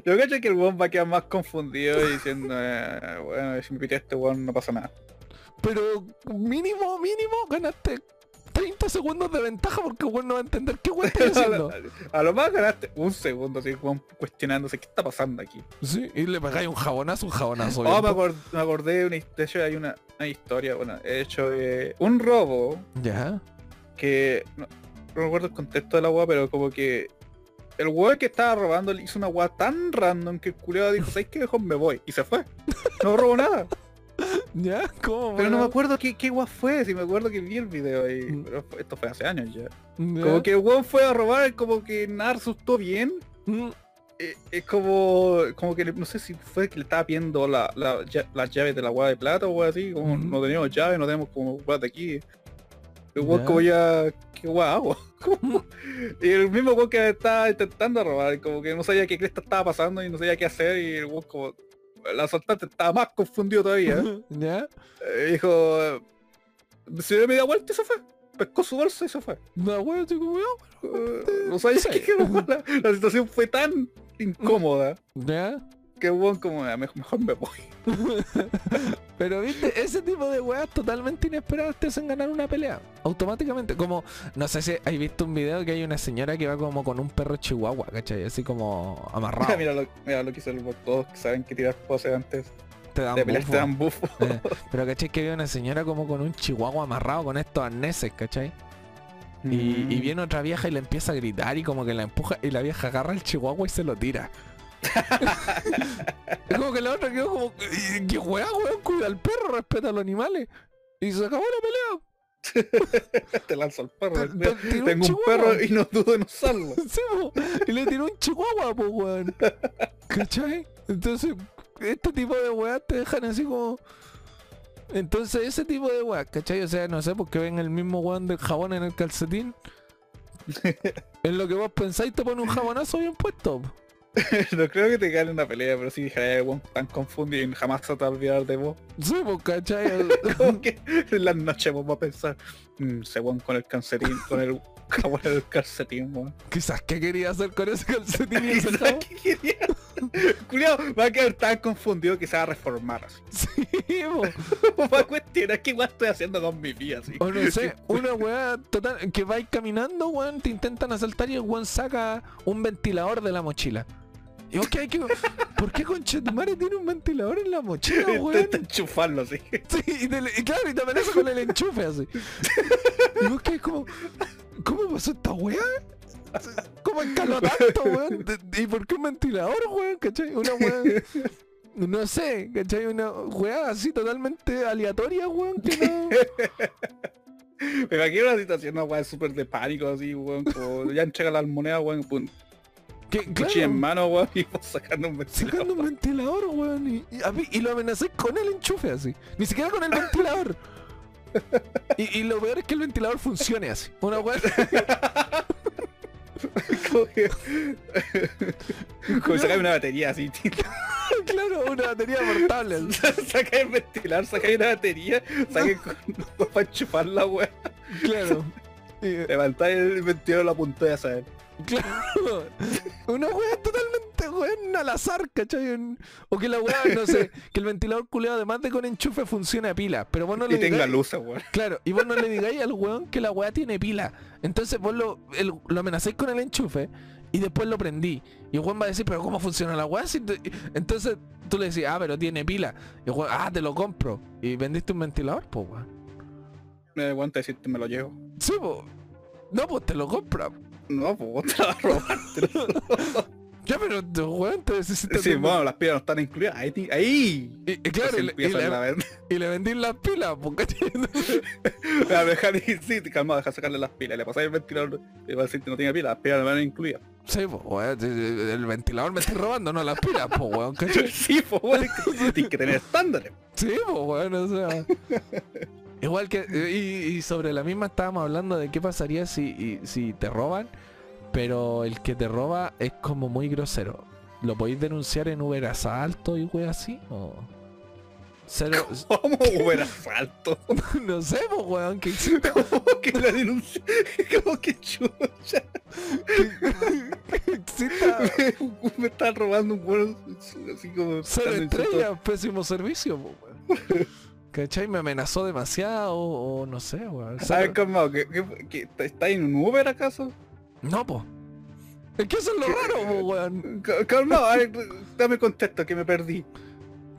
Yo cacho que el weón va a quedar más confundido y diciendo, eh, bueno, si me pité este weón no pasa nada. Pero mínimo, mínimo, ganaste 30 segundos de ventaja porque weón no va a entender qué weón estoy haciendo. A lo más ganaste un segundo así, cuestionándose qué está pasando aquí. Sí, y le pegáis un jabonazo, un jabonazo. Oh, me, po. acor- me acordé de una, de hecho hay una, una historia, bueno, he hecho un robo Ya. que no, no recuerdo el contexto de la weá, pero como que el weón que estaba robando le hizo una weá tan random que el culiado dijo, ¿sabes qué mejor me voy? Y se fue. No robó nada. ¿Ya? ¿Cómo? Pero no me acuerdo qué, qué fue, si me acuerdo que vi el video ahí. Mm. Pero esto fue hace años ya. ¿Ya? Como que el fue a robar, como que nada resultó bien. Mm, Eh, Es como, como que no sé si fue que le estaba pidiendo la, la, ya- las llaves de la weá de plata o así, como Ujú. no teníamos llaves, no tenemos como de aquí. El Ya. como ya, ¿qué hago? mm. Y el mismo weón que estaba intentando robar, como que no sabía qué cresta estaba pasando y no sabía qué hacer y el weón como el asaltante estaba más confundido todavía. ¿Ya? Eh, dijo, eh, se dio media vuelta y se fue. Pescó su bolsa y se fue. No, weón, estoy como, Eh, no sabía Sí. qué la, la situación fue tan incómoda ¿Ya? Que weón como, "Ah, mejor, mejor me voy. Pero viste, ese tipo de weas totalmente inesperadas te hacen ganar una pelea. Automáticamente. Como, no sé si hay visto un video que hay una señora que va como con un perro chihuahua, ¿cachai? Así como amarrado. mira, lo, mira lo que hizo el bot, todos que saben que tirar poses antes te dan bufo. te dan bufo. Eh, pero cachai que había una señora como con un chihuahua amarrado con estos arneses, ¿cachai? Y, y Mm. viene otra vieja y le empieza a gritar y como que la empuja y la vieja agarra el chihuahua y se lo tira. Es como que la otra quedó como, "¿Y ¿qué weá, weón? Cuida al perro, respeta a los animales. Y se acabó la pelea. te lanzo al perro. Te- Tengo un perro y no dudo en usarlo. Sí, po. y le tiró un chihuahua, pues, weón. ¿Cachai? Entonces, este tipo de weas te dejan así como... Entonces, ese tipo de weas, ¿cachai? O sea, no sé, porque ven el mismo weón del jabón en el calcetín. en lo que vos pensáis te pone un jabonazo bien puesto. no creo que te gane una pelea, pero sí dije, "Ay, weón, tan confundido y jamás se te va a olvidar de vos. Sí, pues, ¿cachai? Como que en las noches vos vas a pensar, "Mm, ese weón con el calcetín, con el jabón en el calcetín, weón. Quizás, ¿qué quería hacer con ese calcetín y ese Quizás, jabón? ¿qué quería? Culiao, va a quedar tan confundido que se va a reformar así. Sí, po. Va a cuestionar qué weón estoy haciendo con mi vida así. O no sé, una weá total, que vais caminando, weón, te intentan asaltar y el weón saca un ventilador de la mochila. Y vos que hay que. ¿Por qué Conchetumare tiene un ventilador en la mochila, weón? Intenta enchufarlo así. Sí, y, te le- y claro, y te amenaza con el enchufe así. Y vos que como. ¿Cómo pasó esta weá? ¿Cómo escaló tanto, weón? ¿Y por qué un ventilador, weón? ¿Cachai? Una weá. No sé, ¿cachai? Una weá así totalmente aleatoria, weón, que no. Me imagino una situación, una weá súper de pánico así, weón. Como ya entrega las monedas, weón, pum, Que, claro, en mano, weón, y vos sacando un ventilador. sacando un ventilador, weón. Y, y, a mí- y lo amenacé con el enchufe así. Ni siquiera con el ventilador. Y, y lo peor es que el ventilador funcione así. Una weá. como que... como sacar una batería así. claro, una batería portable. saca el ventilador, saca una batería, saca con, para enchufar la weá. Claro. Levantar el ventilador la punta de saber. Claro. Una weá totalmente weón al azar, ¿cachai? O que la weá, no sé, que el ventilador culeado además de con enchufe funcione a pila. Pero vos no le Y tenga luz, weón. Claro, y vos no le digáis al weón que la weá tiene pila. Entonces vos lo, el- lo amenazáis con el enchufe y después lo prendí. Y el weón va a decir, pero ¿cómo funciona la weá? Si te-?" Entonces tú le decís, ah, pero tiene pila. Y el weón, ah, te lo compro. Y vendiste un ventilador, pues weón. Me da cuenta decirte me lo llevo. Sí, pues. No, pues te lo compra. No, pues vos te la vas a robar. Ya, pero weón, te necesitas Sí, bueno, las pilas no están incluidas. Ahí, ahí. Y, y claro, y, le- y le, y le vendí las pilas, ¿cachai? La dejar y sí, calma, deja sacarle las pilas. Le pasáis el ventilador. Y va a decir que no tiene pilas, las pilas no van incluidas. Sí, pues, weón, el ventilador me estoy robando, no las pilas, pues, weón, ¿cachai? Sí, pues que tienes que tener estándares. Sí, pues bueno, o sea. Igual que. Y, y sobre la misma estábamos hablando de qué pasaría si, y- si te roban, pero el que te roba es como muy grosero. ¿Lo podéis denunciar en Uber asalto y wey así? ¿O? Cero, ¿Cómo Uber asalto? no sé, pues weón, que ¿Cómo que la denuncia? ¿Cómo que chucha? exista Me están robando un buen así como... cero estrellas, pésimo servicio, pues weón. ¿Cachai? Me amenazó demasiado o, o no sé, weón. A ver, Cero- calmado, ¿que, que, que está en un Uber acaso? No, pues. Es que eso es lo raro, po, weón. Ca- Calmado, a ver, dame contexto que me perdí.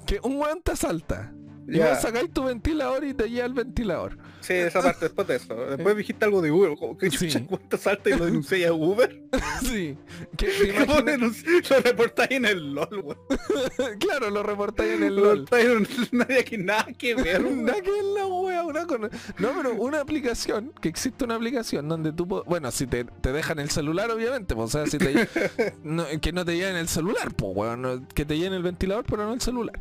Que un weón te asalta. Y Ya. vos sacáis tu ventilador y te lleva el ventilador. Sí, esa parte después de eso. Después dijiste algo de Uber. como que Sí. ¿cuánto salta y lo denuncié a Uber? sí. Que te ¿Cómo imaginas- denunci- Lo reportáis en el LOL, weón. claro, lo reportáis en el Lo LOL. en nadie que nada que ver. Nada que es la wea, una con- No, pero una aplicación, que existe una aplicación donde tú, po- bueno, si te, te dejan el celular, obviamente, pues, o sea, si te, no, que no te lleven el celular, pues, weón, no- que te lleven el ventilador, pero no el celular.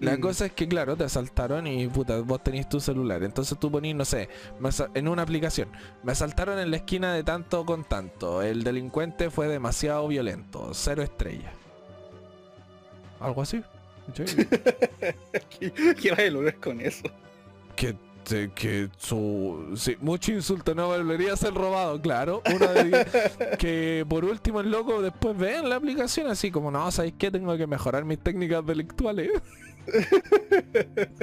La Mm. cosa es que, claro, te asaltaron y, puta, vos tenés tu celular, entonces tú ponís, no sé, me en una aplicación, me asaltaron en la esquina de tanto con tanto, el delincuente fue demasiado violento, cero estrellas. Algo así. ¿Qué, qué va a lograr con eso? que, te- que su sí, mucho insulto no volvería a ser robado, claro. Uno de diez. que por último el loco después ve en la aplicación así como no, ¿sabéis qué? Tengo que mejorar mis técnicas delictuales.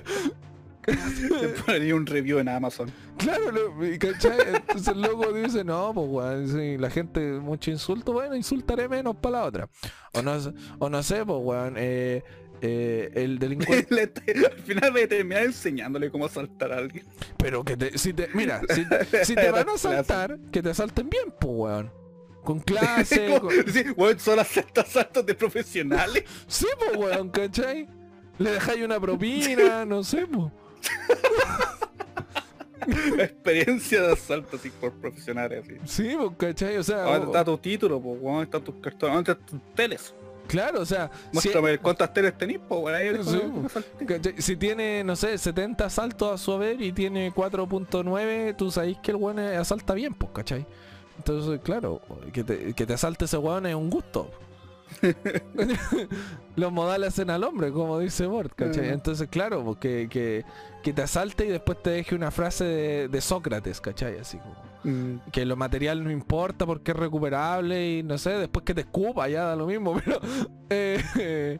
Te ponería un review en Amazon. claro, lo- ¿cachai? Entonces el loco dice, no, pues weón, sí, la gente mucho insulto, bueno, insultaré menos para la otra. O no, sé- o no sé, pues weón, eh, eh, el delincuente al final voy a terminar enseñándole cómo asaltar a alguien. Pero que te, si te, mira, si, si te van a asaltar, que te asalten bien, pues weón. Con clase, Como- con- sí, weón, solo acepta asaltos de profesionales. sí, pues weón, ¿cachai? Le dejáis una propina, no sé, pues. Experiencia de asalto así por profesionales así. Sí, pues, ¿cachai? O sea, ¿Dónde está tu título? Pues, ¿Dónde están tus cartones? ¿Dónde están tus teles? claro, o sea, si, Muéstrame cuántas teles tenés, pues, Sí, si tiene, no sé, 70 asaltos a su haber y tiene 4.9, tú sabéis que el weón asalta bien, pues, ¿cachai? Entonces, claro, que te, que te asalte ese weón es un gusto. Los modales hacen al hombre, como dice Bort, ¿cachai? Entonces, claro, pues, que, te asalte y después te deje una frase de, de Sócrates, ¿cachai? Así como Mm, que lo material no importa porque es recuperable y no sé, después que te escupa ya da lo mismo, pero... eh,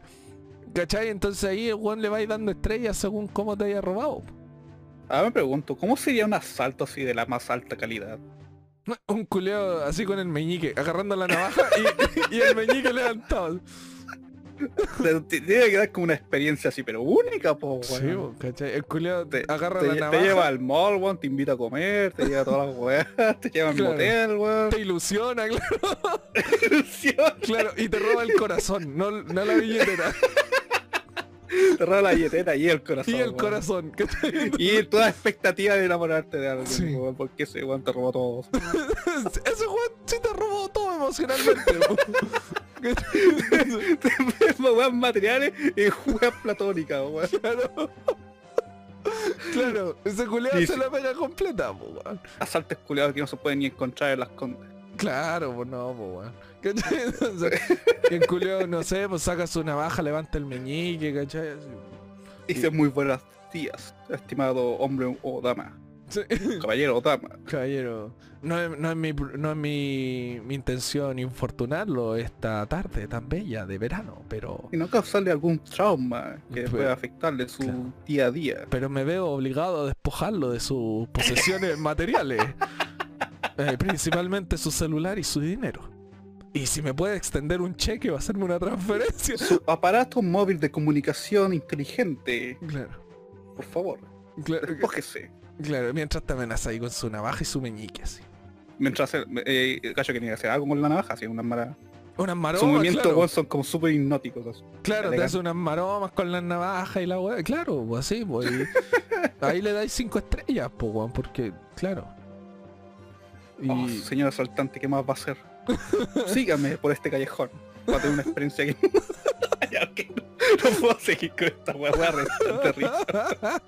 ¿Cachai? Entonces ahí el weón le va a ir dando estrellas según cómo te haya robado. Ahora me pregunto, ¿cómo sería un asalto así de la más alta calidad? Un culeo así con el meñique, agarrando la navaja y, y el meñique levantado. Te- te- Tiene que dar como una experiencia así, pero única, po, Sí, ¿cachai? El culeo Te, agarra te la lle- te navaja, lleva al mall, weón, te invita a comer, te lleva a todas las weas, te lleva al Claro. motel, weón. te ilusiona, claro, Ilusión. claro, y te roba el corazón, no, no la billetera, Te roba la billetera y el corazón. y el weón. corazón. Y toda expectativa de enamorarte de alguien, Sí. porque ese weón te robó todo. Ese weón sí te robó todo emocionalmente. bo. weón materiales y weas platónicas, weón. Claro. Claro, ese culeado Y se la pega completa, weón. Asaltos culiados que no se pueden ni encontrar en las condes. Claro, pues no, pues weón. El culiao, no sé, pues saca su navaja, levanta el meñique, ¿cachai? Así. Dice muy buenos días, estimado hombre o dama. Sí. Caballero o dama. Caballero, no es, no es, mi, no es mi, mi intención infortunarlo esta tarde tan bella de verano, pero, Y no causarle algún trauma que Pues, pueda afectarle su claro. día a día. pero me veo obligado a despojarlo de sus posesiones materiales, Eh, principalmente su celular y su dinero. Y si me puede extender un cheque o hacerme una transferencia. Su aparato móvil de comunicación inteligente. Claro, Por favor, claro, claro, mientras te amenaza ahí con su navaja y su meñique así. Mientras el eh, gallo quería hacer algo con la navaja, así unas mara... Unas maromas, claro. weón, son como súper hipnóticos. así. Claro, te Elegante. hace unas maromas con las navajas y la weá. Claro, pues así, pues. ahí le dais cinco estrellas, pues, weón, porque, claro. Y Oh, señor asaltante, ¿qué más va a hacer? Sígame por este callejón. Para tener una experiencia que... Ya, no, no puedo seguir con esta weá, weá, bastante risa.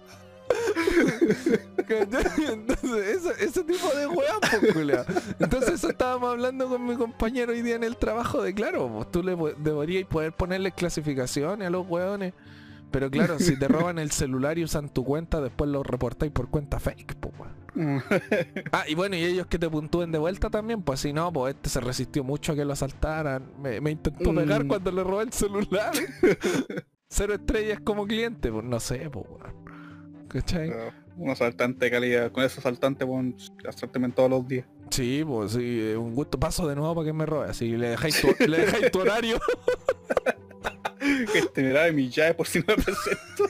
Entonces, ese, ese tipo de weá, pues. Entonces eso estábamos hablando con mi compañero hoy día en el trabajo de claro, pues tú le deberías poder ponerle clasificaciones a los weones. Pero claro, si te roban el celular y usan tu cuenta, después lo reportáis por cuenta fake, pues weón. Ah, y bueno, y ellos que te puntúen de vuelta también, pues si no, pues este se resistió mucho a que lo asaltaran. Me, me intentó pegar Mm. cuando le robé el celular. Cero estrellas como cliente, pues no sé, pues. ¿Cachai? Un asaltante de calidad. Con ese asaltante, bueno, asaltame todos los días. Sí, pues sí, un gusto. Paso de nuevo para que me robe. Así le dejáis tu, le dejáis tu horario. Que este me da mi llave por si no me presento.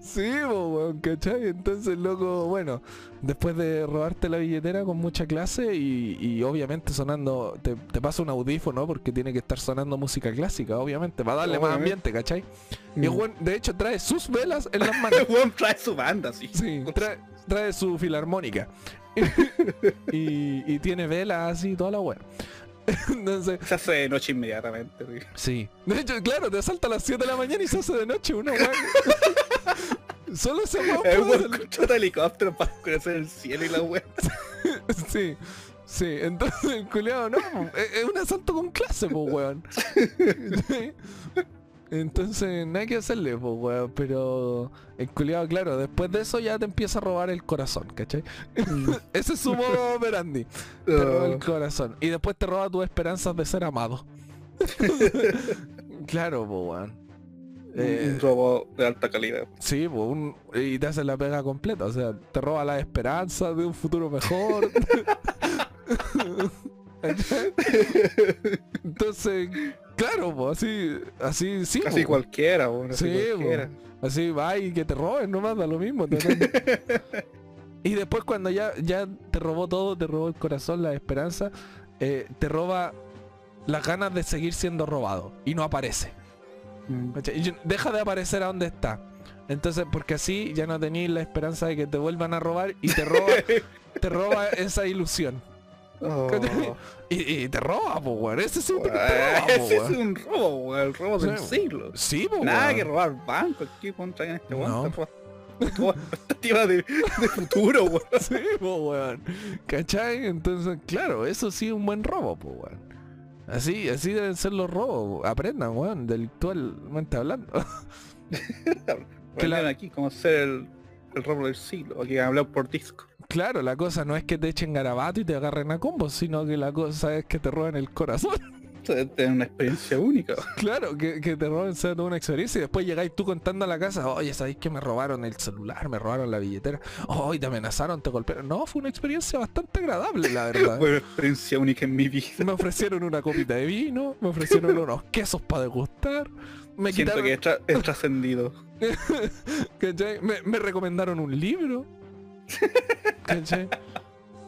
Sí, weón, ¿cachai? Entonces, loco, bueno, después de robarte la billetera con mucha clase y, y obviamente sonando, te, te pasa un audífono porque tiene que estar sonando música clásica, obviamente, para darle más ambiente, ¿cachai? Mm. Y el weón, de hecho, trae sus velas en las manos. Trae su banda, sí. Sí, trae, trae su filarmónica. y, y tiene velas así, toda la weá. Entonces, Se hace de noche inmediatamente. sí. Sí. De hecho, claro, te salta a las 7 de la mañana y se hace de noche. Solo ese weón El puede weón hacerlo. contrata helicóptero para oscurecer el cielo y la weá. Sí. Sí, entonces el culiado no, es, es un asalto con clase, pues weón. Sí. Entonces, nada que hacerle, pues weón, pero el culiado, claro, después de eso ya te empieza a robar el corazón, ¿cachai? Ese es su modo operandi. Te roba el corazón. Y después te roba tus esperanzas de ser amado. claro, pues weón. Eh, un robo de alta calidad. Sí, pues, un- y te hace la pega completa, o sea, te roba la esperanza de un futuro mejor. Entonces, claro, así, así sí. Po. cualquiera, así Sí, cualquiera. po. así va y que te roben nomás, da lo mismo. y después cuando ya, ya te robó todo, te robó el corazón, la esperanza, eh, te roba las ganas de seguir siendo robado y no aparece. Mm. Deja de aparecer a donde está. Entonces, porque así ya no tenéis la esperanza de que te vuelvan a robar y te roba, te roba esa ilusión. Oh. Y, y te roba, pues, weón. Ese sí te Ah, roba, po, Ese es un robo, weón, el robo del Sí, siglo. Sí, pues, Nada que robar banco aquí contra en este weón. No. expectativa de, de futuro, weón. Sí, pues, weón. ¿Cachai? Entonces, claro, eso sí es un buen robo, pues, weón. Así, así deben ser los robos. Aprendan, weón, delictualmente hablando. Que la- aquí cómo hacer el, el robo del siglo. Aquí hablado por disco. Claro, la cosa no es que te echen garabato y te agarren a combos, sino que la cosa es que te roben el corazón. Tienen una experiencia única. Claro, que, que te roben sea toda una experiencia y después llegáis tú contando a la casa, oye, ¿sabéis que me robaron el celular? Me robaron la billetera. Oye, te amenazaron, te golpearon. No, fue una experiencia bastante agradable, la verdad. Fue una experiencia única en mi vida. Me ofrecieron una copita de vino, me ofrecieron unos quesos para degustar. Me Siento quitaron, que es, tra- es trascendido. ¿cachai? Me, me recomendaron un libro. ¿cachai?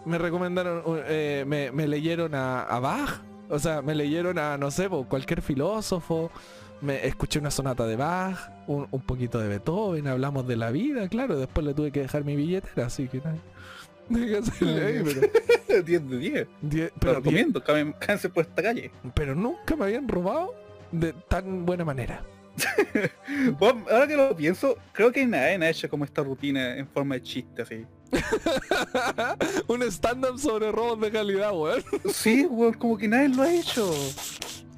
Me recomendaron, eh, me, me leyeron a, a Bach. O sea, me leyeron a, no sé, cualquier filósofo. Me escuché una sonata de Bach, un, un poquito de Beethoven, hablamos de la vida, claro. Después le tuve que dejar mi billetera, así que nada. Pero, 10 de 10. die- Lo pero, recomiendo, por esta calle. pero nunca me habían robado de tan buena manera. Bueno, ahora que lo pienso, creo que nadie ha hecho como esta rutina en forma de chiste así. Un stand-up sobre robos de calidad, weón. Sí, weón, como que nadie lo ha hecho.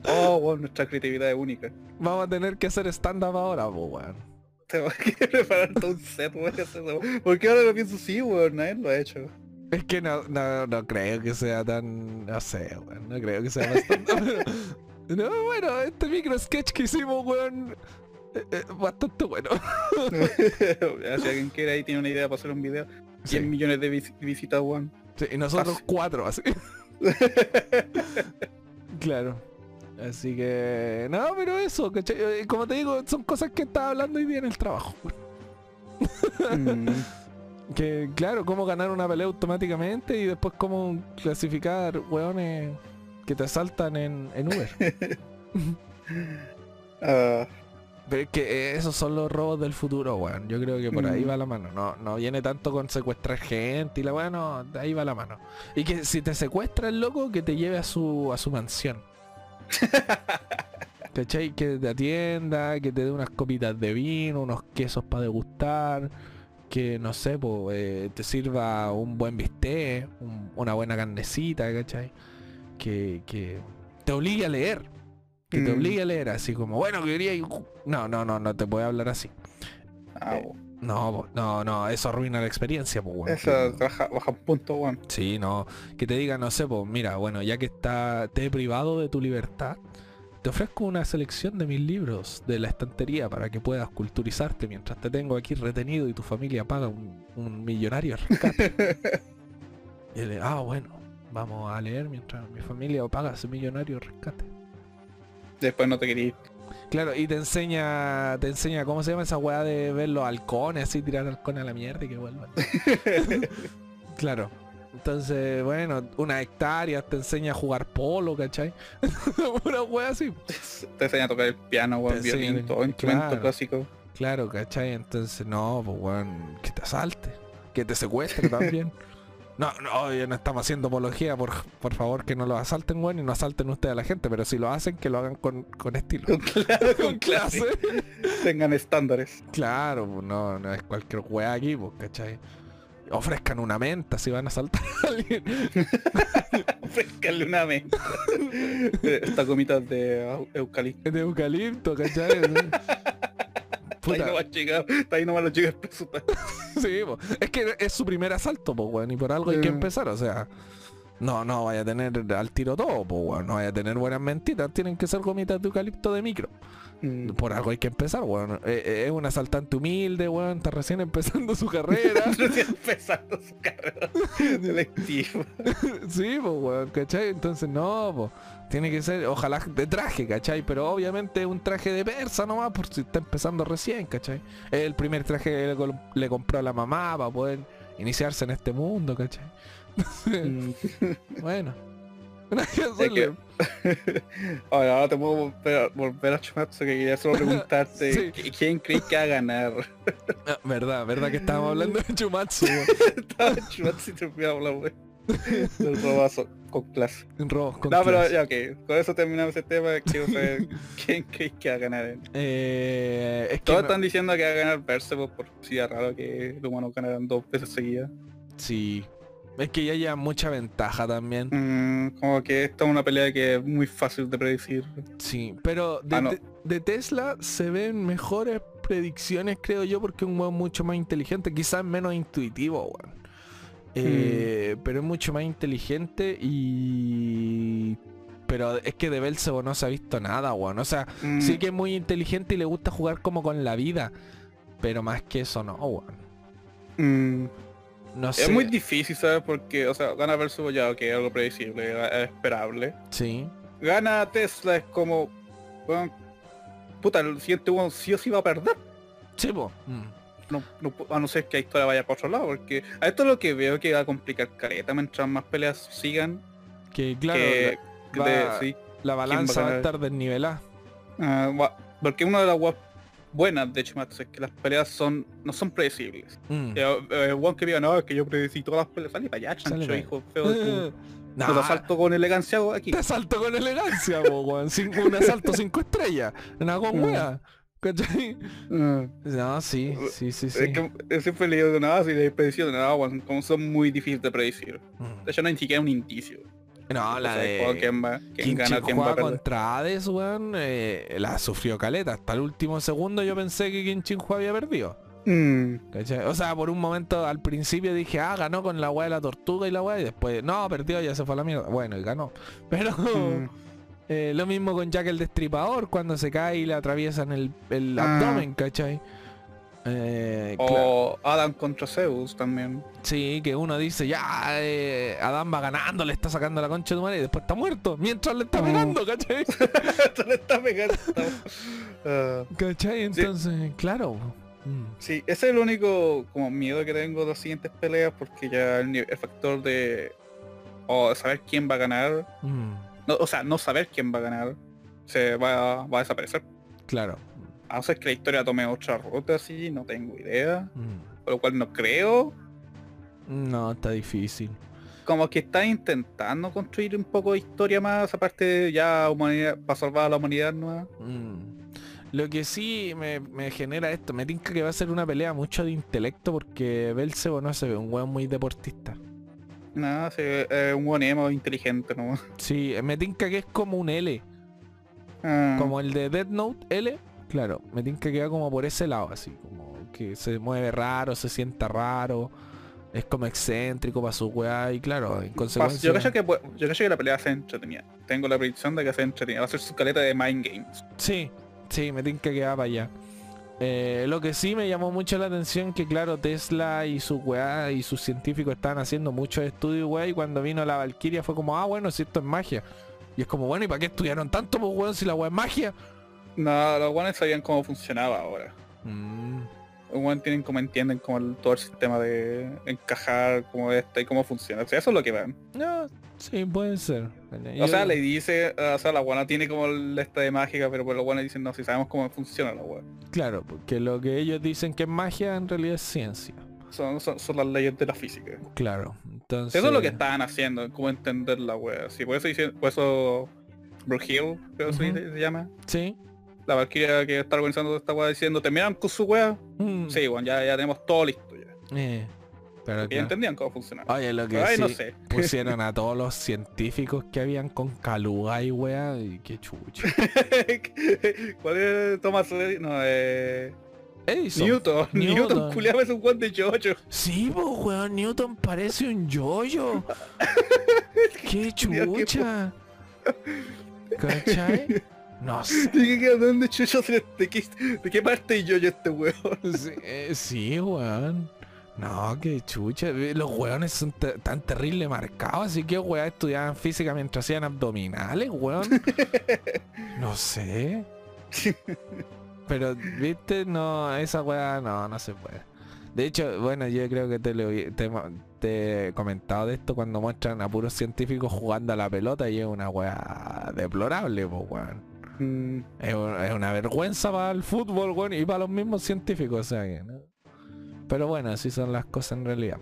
Oh, weón, nuestra creatividad es única. Vamos a tener que hacer stand-up ahora, weón. Tengo que preparar todo un set, weón. Porque ahora lo pienso, sí, weón, nadie lo ha hecho. Es que no, no, no creo que sea tan... No sé, weón. No creo que sea bastante... no, bueno, este micro sketch que hicimos, weón... eh, eh, bastante bueno. si alguien quiere ahí tiene una idea para hacer un video, 100 Sí. millones de vis- visitas, weón. Sí, y nosotros Fácil. cuatro, así. claro. Así que... No, pero eso, ¿cachai? Eh, Como te digo, son cosas que estaba hablando hoy día en el trabajo. Mm. Que, claro, cómo ganar una pelea automáticamente y después cómo clasificar weones que te asaltan en, en Uber. Ah, Pero es que esos son los robos del futuro, weón. Yo creo que por ahí Mm. va la mano. No, no viene tanto con secuestrar gente y la weón, no, de ahí va la mano. Y que si te secuestra el loco, que te lleve a su, a su mansión. ¿Cachai? Que te atienda, que te dé unas copitas de vino, unos quesos para degustar, que no sé, po, eh, te sirva un buen bistec, un- una buena carnecita, ¿cachai? Que, que te obligue a leer. Que te Mm. obligue a leer así como, bueno, quería ir... No, no, no, no te puede hablar así. ah, Eh. No, no, no, eso arruina la experiencia, pues, weón. Eso Que- baja, baja un punto, weón. Sí, no. Que te diga, no sé, pues mira, bueno, ya que está, te he privado de tu libertad, te ofrezco una selección de mis libros de la estantería para que puedas culturizarte mientras te tengo aquí retenido y tu familia paga un, un millonario rescate. y él, ah, bueno, vamos a leer mientras mi familia paga ese millonario rescate. Después no te quería Claro, y te enseña, te enseña cómo se llama esa weá de ver los halcones, así tirar halcones a la mierda y que vuelvan. Claro. Entonces, bueno, una hectárea te enseña a jugar polo, ¿cachai? Una wea así. Te enseña a tocar el piano, Te enseña- violín, todo instrumento claro. clásico. Claro, ¿cachai? Entonces, no, pues weón, que te asalte. Que te secuestre también. No, no, no estamos haciendo apología, por, por favor que no lo asalten, weón, y no asalten ustedes a la gente, pero si lo hacen, que lo hagan con, con estilo. Con, claro, con clase. Tengan estándares. Claro, pues no, no es cualquier weá aquí, pues, ¿cachai? Ofrezcan una menta si van a asaltar a alguien. Ofrezcanle una menta. Estas gomitas de eucalipto. De eucalipto, ¿cachai? Ahí Puta, no va a llegar, ahí no va a llegar el presupuesto. sí, po. es que es su primer asalto, pues, weón, y por algo hay que empezar, o sea. No, no vaya a tener al tiro todo, pues, weón, no vaya a tener buenas mentiras, tienen que ser gomitas de eucalipto de micro. Mm. Por algo hay que empezar, weón. Eh, eh, es un asaltante humilde, weón, está recién empezando su carrera. Recién empezando su carrera sí, pues, weón, ¿cachai? Entonces, no, pues. Tiene que ser, ojalá de traje, ¿cachai? Pero obviamente un traje de persa nomás, por si está empezando recién, ¿cachai? Es el primer traje que le compró a la mamá para poder iniciarse en este mundo, ¿cachai? Mm. bueno. Nada que Ahora, ahora te puedo volver a, volver a Chumatsu que quería solo preguntarte Sí. ¿qui- ¿quién crees que va a ganar? Ah, verdad, verdad que estábamos hablando de Chumatsu. Estaba en Chumatsu y te fui a hablar, wey. Del robazo con clase. Robos con No, pero ya ok, con eso terminamos ese tema. Quiero saber quién crees que va a ganar. Eh, es que Todos están diciendo que va a ganar Perseus por si es raro que los humanos ganaran dos veces seguidas. Sí. Es que ya lleva mucha ventaja también. Mm, como que esta es una pelea que es muy fácil de predecir. Sí, pero de, Ah, no. de- de Tesla se ven mejores predicciones, creo yo, porque es un weón mucho más inteligente, quizás menos intuitivo, weón. Eh, Pero es mucho más inteligente y... Pero es que de Belzebo no se ha visto nada, weón. O sea, Mm, sí que es muy inteligente y le gusta jugar como con la vida. Pero más que eso no, weón. No sé. Es muy difícil, ¿sabes? Porque, o sea, gana Versus ya, que es algo predecible, es esperable. Sí. Gana Tesla es como, bueno, puta, el siguiente uno sí o sí va a perder. Sí, po. Mm. No, no a no ser que la historia vaya para otro lado, porque a esto es lo que veo que va a complicar careta mientras más peleas sigan. Que claro, que, la, de- va- sí, la balanza va a estar desnivelada. ah, porque una de las guas buenas de Chimatsu es que las peleas son no son predecibles. Mm. Eh, eh, que diga, no, es que yo predecí todas las peleas, sale para allá, chancho, hijo feo de tu... Nah, te asalto con elegancia aquí. Te asalto con elegancia, po, weón. Un asalto cinco estrellas. Una con Mm. ¿Cachai? Ah. No, sí, sí, sí, sí. Es que eh, siempre le digo, nada, si las predicciones, nada, bueno, como son muy difíciles de predecir. Mm. De hecho, no hay ni siquiera un indicio. No, la sea, juego, de... quién va, quién gana, quién va a contra Hades, weón, eh, la sufrió caleta. Hasta el último segundo yo pensé que Hua había perdido. Mm. O sea, por un momento al principio dije, ah, ganó con la weá de la tortuga y la weá, y después, no, perdió, ya se fue a la mierda. Bueno, y ganó. Pero mm. eh, lo mismo con Jack el Destripador, cuando se cae y le atraviesan el, el Ah. abdomen, ¿cachai? Eh, claro. O Adam contra Zeus también. Sí, que uno dice, ya, eh, Adán va ganando, le está sacando la concha de tu madre y después está muerto, mientras le está Mm. pegando, ¿cachai? Esto le está pegando. ¿Cachai? Entonces, claro. Mm. sí, ese es el único como miedo que tengo de las siguientes peleas porque ya el, factor de saber quién va a ganar, Mm, no, o sea, no saber quién va a ganar, se va, va a desaparecer. claro. A no ser que la historia tome otra ruta así, no tengo idea. Mm. Por lo cual no creo. No, está difícil. Como que están intentando construir un poco de historia más, aparte de ya humanidad, para salvar a la humanidad nueva. Mm. Lo que sí me, me genera esto, me tinca que va a ser una pelea mucho de intelecto porque Belcebo no se ve un weón muy deportista. Nada, sí, es un buen emo inteligente, ¿no? Sí, me tinca que es como un L, Ah, como el de Death Note L. Claro, me tinca que va como por ese lado, así, como que se mueve raro, se sienta raro, es como excéntrico para su weá y claro, en consecuencia... yo creo que pu- yo creo que la pelea se entretenida. Tengo la predicción de que se entretenida. Va a ser su caleta de Mind Games. Sí, sí, me tinca que va para allá. Eh, lo que sí me llamó mucho la atención que claro, Tesla y su weá y sus científicos estaban haciendo muchos estudios, weá, y cuando vino la Valkyria fue como, ah, bueno, si esto es magia. Y es como, bueno, ¿y para qué estudiaron tanto, pues, weón, si la weá es magia? No, los guanes sabían cómo funcionaba ahora. Mm, Los guanes tienen como entienden como el- todo el sistema de encajar, como este y cómo funciona. O sea, eso es lo que van. no, sí, puede ser. O sea, le dice, o sea, la guana tiene como el esta de mágica, pero pues los guanes dicen, no, si sabemos cómo funciona la guana. Claro, porque lo que ellos dicen que es magia en realidad es ciencia. Son, son, son las leyes de la física. Claro, entonces... Eso es lo que estaban haciendo, cómo entender la wea. Sí, por eso por eso Brughill, creo que se- se, llama. Sí. La Valkyria que está organizando esta wea diciendo, terminan con su wea. Mm, Sí, bueno, ya, ya tenemos todo listo ya. eh, pero ya entendían cómo funcionaba. Oye, lo que Ay, sí, no sé. pusieron a todos los científicos que habían con Caluga y wea, y qué chucha. ¿Cuál es Thomas Edison? No, eh... Edison. Newton. Newton. Newton, culiado es un guante de chocho. Sí, pues weón, Newton parece un yoyo. qué chucha. ¿Cachai? No sé. ¿De qué, dónde le- de qué, de qué parte de yo este weón? Sí, eh, sí, weón. No, qué chucha. Eh, Los weones son tan terrible marcados, así que weón estudiaban física mientras hacían abdominales, weón. No sé. Pero, viste, no, esa weá no, no se puede. De hecho, bueno, yo creo que te, lo, te, te he comentado de esto cuando muestran a puros científicos jugando a la pelota y es una weá deplorable, pues weón. Mm, Es, un- es una vergüenza para el fútbol, weón, y para los mismos científicos, o sea que, ¿no? Pero bueno, así son las cosas en realidad.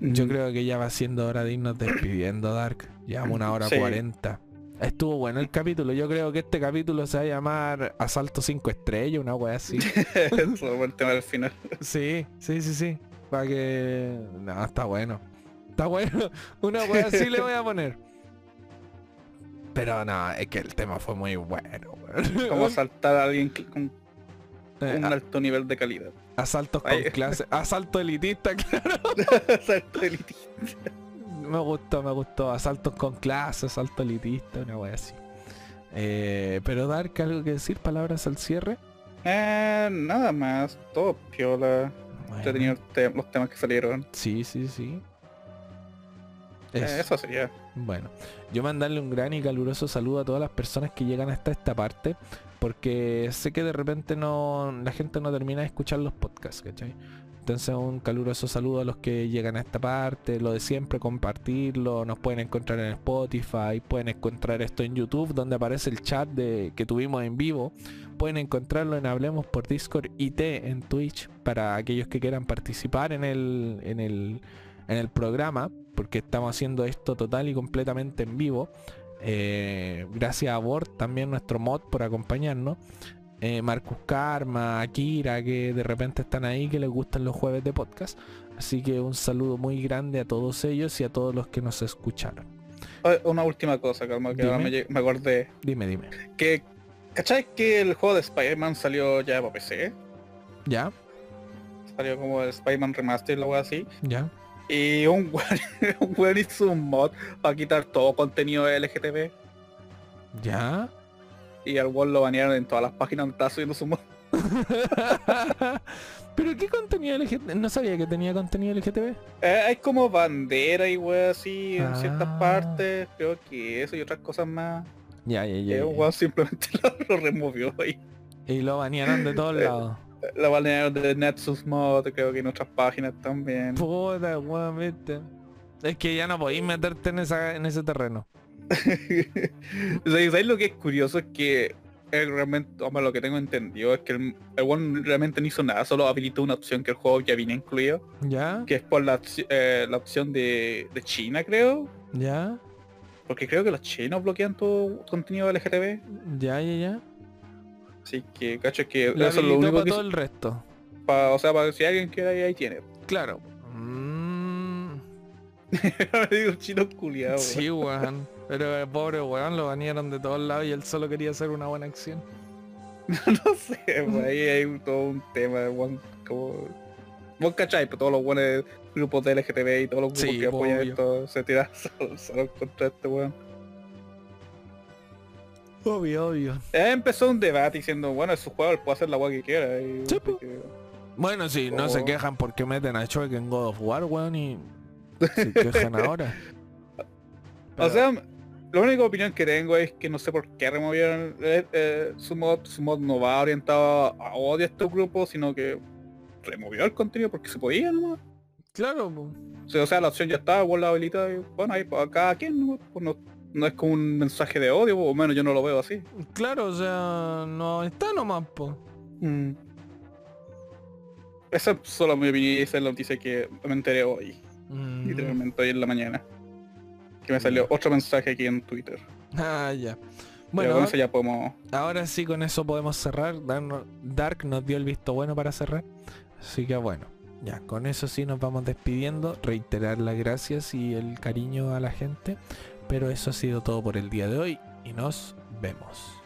Yo mm. creo que ya va siendo hora de irnos despidiendo, Dark. Llevamos una hora Sí. cuarenta. Estuvo bueno el capítulo. Yo creo que este capítulo se va a llamar Asalto 5 estrellas, una wea así. Eso el tema del final. Sí, sí, sí, sí. Para que... No, está bueno. Está bueno. Una wea así le voy a poner. Pero no, es que el tema fue muy bueno. Como saltar a alguien con Eh, un alto nivel de calidad. asaltos con Ay. clase. Asalto elitista, claro. Salto elitista. Me gustó, me gustó. Asaltos con clase, asalto elitista, una wea así. Eh, pero Dark, algo que decir, palabras al cierre. Eh, nada más, todo piola. Bueno, te- los temas que salieron. Sí, sí, sí. Eh, eso sería. Bueno, yo mandarle un gran y caluroso saludo a todas las personas que llegan hasta esta parte, porque sé que de repente no la gente no termina de escuchar los podcasts, ¿cachai? Entonces un caluroso saludo a los que llegan a esta parte, lo de siempre, compartirlo, nos pueden encontrar en Spotify, pueden encontrar esto en YouTube, donde aparece el chat de, que tuvimos en vivo, pueden encontrarlo en Hablemos por Discord y T en Twitch, para aquellos que quieran participar en el, en el, en el programa, porque estamos haciendo esto total y completamente en vivo. Eh, gracias a Bord, también nuestro mod, por acompañarnos. eh, Marcus Karma, Akira, que de repente están ahí, que les gustan los jueves de podcast. Así que un saludo muy grande a todos ellos y a todos los que nos escucharon. Una última cosa, calma, que ahora me, me acordé. Dime, dime. Que, ¿cachai que el juego de Spider-Man salió ya para PC? ¿Ya? Salió como el Spider-Man Remaster, algo así. ¿Ya? Y un weón, un weón hizo un mod para quitar todo contenido LGTB. ¿Ya? Y al weón lo banearon en todas las páginas donde estaba subiendo su mod. ¿Pero qué contenido LGTB? No sabía que tenía contenido LGTB. Eh, hay como bandera y weón así en ciertas Ah. partes. Creo que eso y otras cosas más. Ya, ya, Y ya. un ya. weón simplemente lo, lo removió y Y lo banearon de todos Eh, lados. Lo banearon de Nexus Mod, creo que en otras páginas también. Puta, weón. Es que ya no podéis meterte en, esa, en ese terreno. ¿Sabes lo que es curioso? Es que él realmente, hombre, lo que tengo entendido es que el, el weón realmente no hizo nada, solo habilitó una opción que el juego ya viene incluido, ¿Ya? que es por la, eh, la opción de, de China, creo. ¿Ya? Porque creo que los chinos bloquean todo contenido LGTB. ¿Ya, ya, ya? Así que, cacho, que La eso es lo único para que todo el resto. pa- o sea, para si alguien quiere ahí, ahí tiene. Claro. Mm, Me digo chino culiado. sí, weón. Pero el pobre weón lo banearon de todos lados y él solo quería hacer una buena acción. no sé, pues, ahí hay todo un tema, weón, como... Vos cachai, pues todos los buenos grupos de LGTB y todos los grupos Sí, que apoyan obvio. esto se tiran solo, solo contra este weón. Obvio, obvio. Eh, empezó un debate diciendo, bueno, es su juego, él puede hacer la weá que quiera. Y, Sí, que- Bueno, sí, no se Oh. quejan porque meten a Shrek en God of War, weón, y se quejan ahora. O sea, la única opinión que tengo es que no sé por qué removieron eh, eh, su mod. Su mod no va orientado a odio a estos grupos, sino que removió el contenido porque se podía nomás. claro. O sea, o sea, la opción ya está, igual la habilita y bueno, ahí para cada quien, ¿no? Pues no, no es como un mensaje de odio, o menos yo no lo veo así. claro, o sea, no está nomás, po. Mm. Esa es solo mi opinión y esa es la noticia que me enteré hoy, Mm. literalmente hoy en la mañana. Que me salió otro mensaje aquí en Twitter. Ah, ya. Bueno, con eso ya podemos... ahora sí con eso podemos cerrar. Dark nos dio el visto bueno para cerrar. Así que bueno, ya, con eso sí nos vamos despidiendo. Reiterar las gracias y el cariño a la gente. Pero eso ha sido todo por el día de hoy y nos vemos.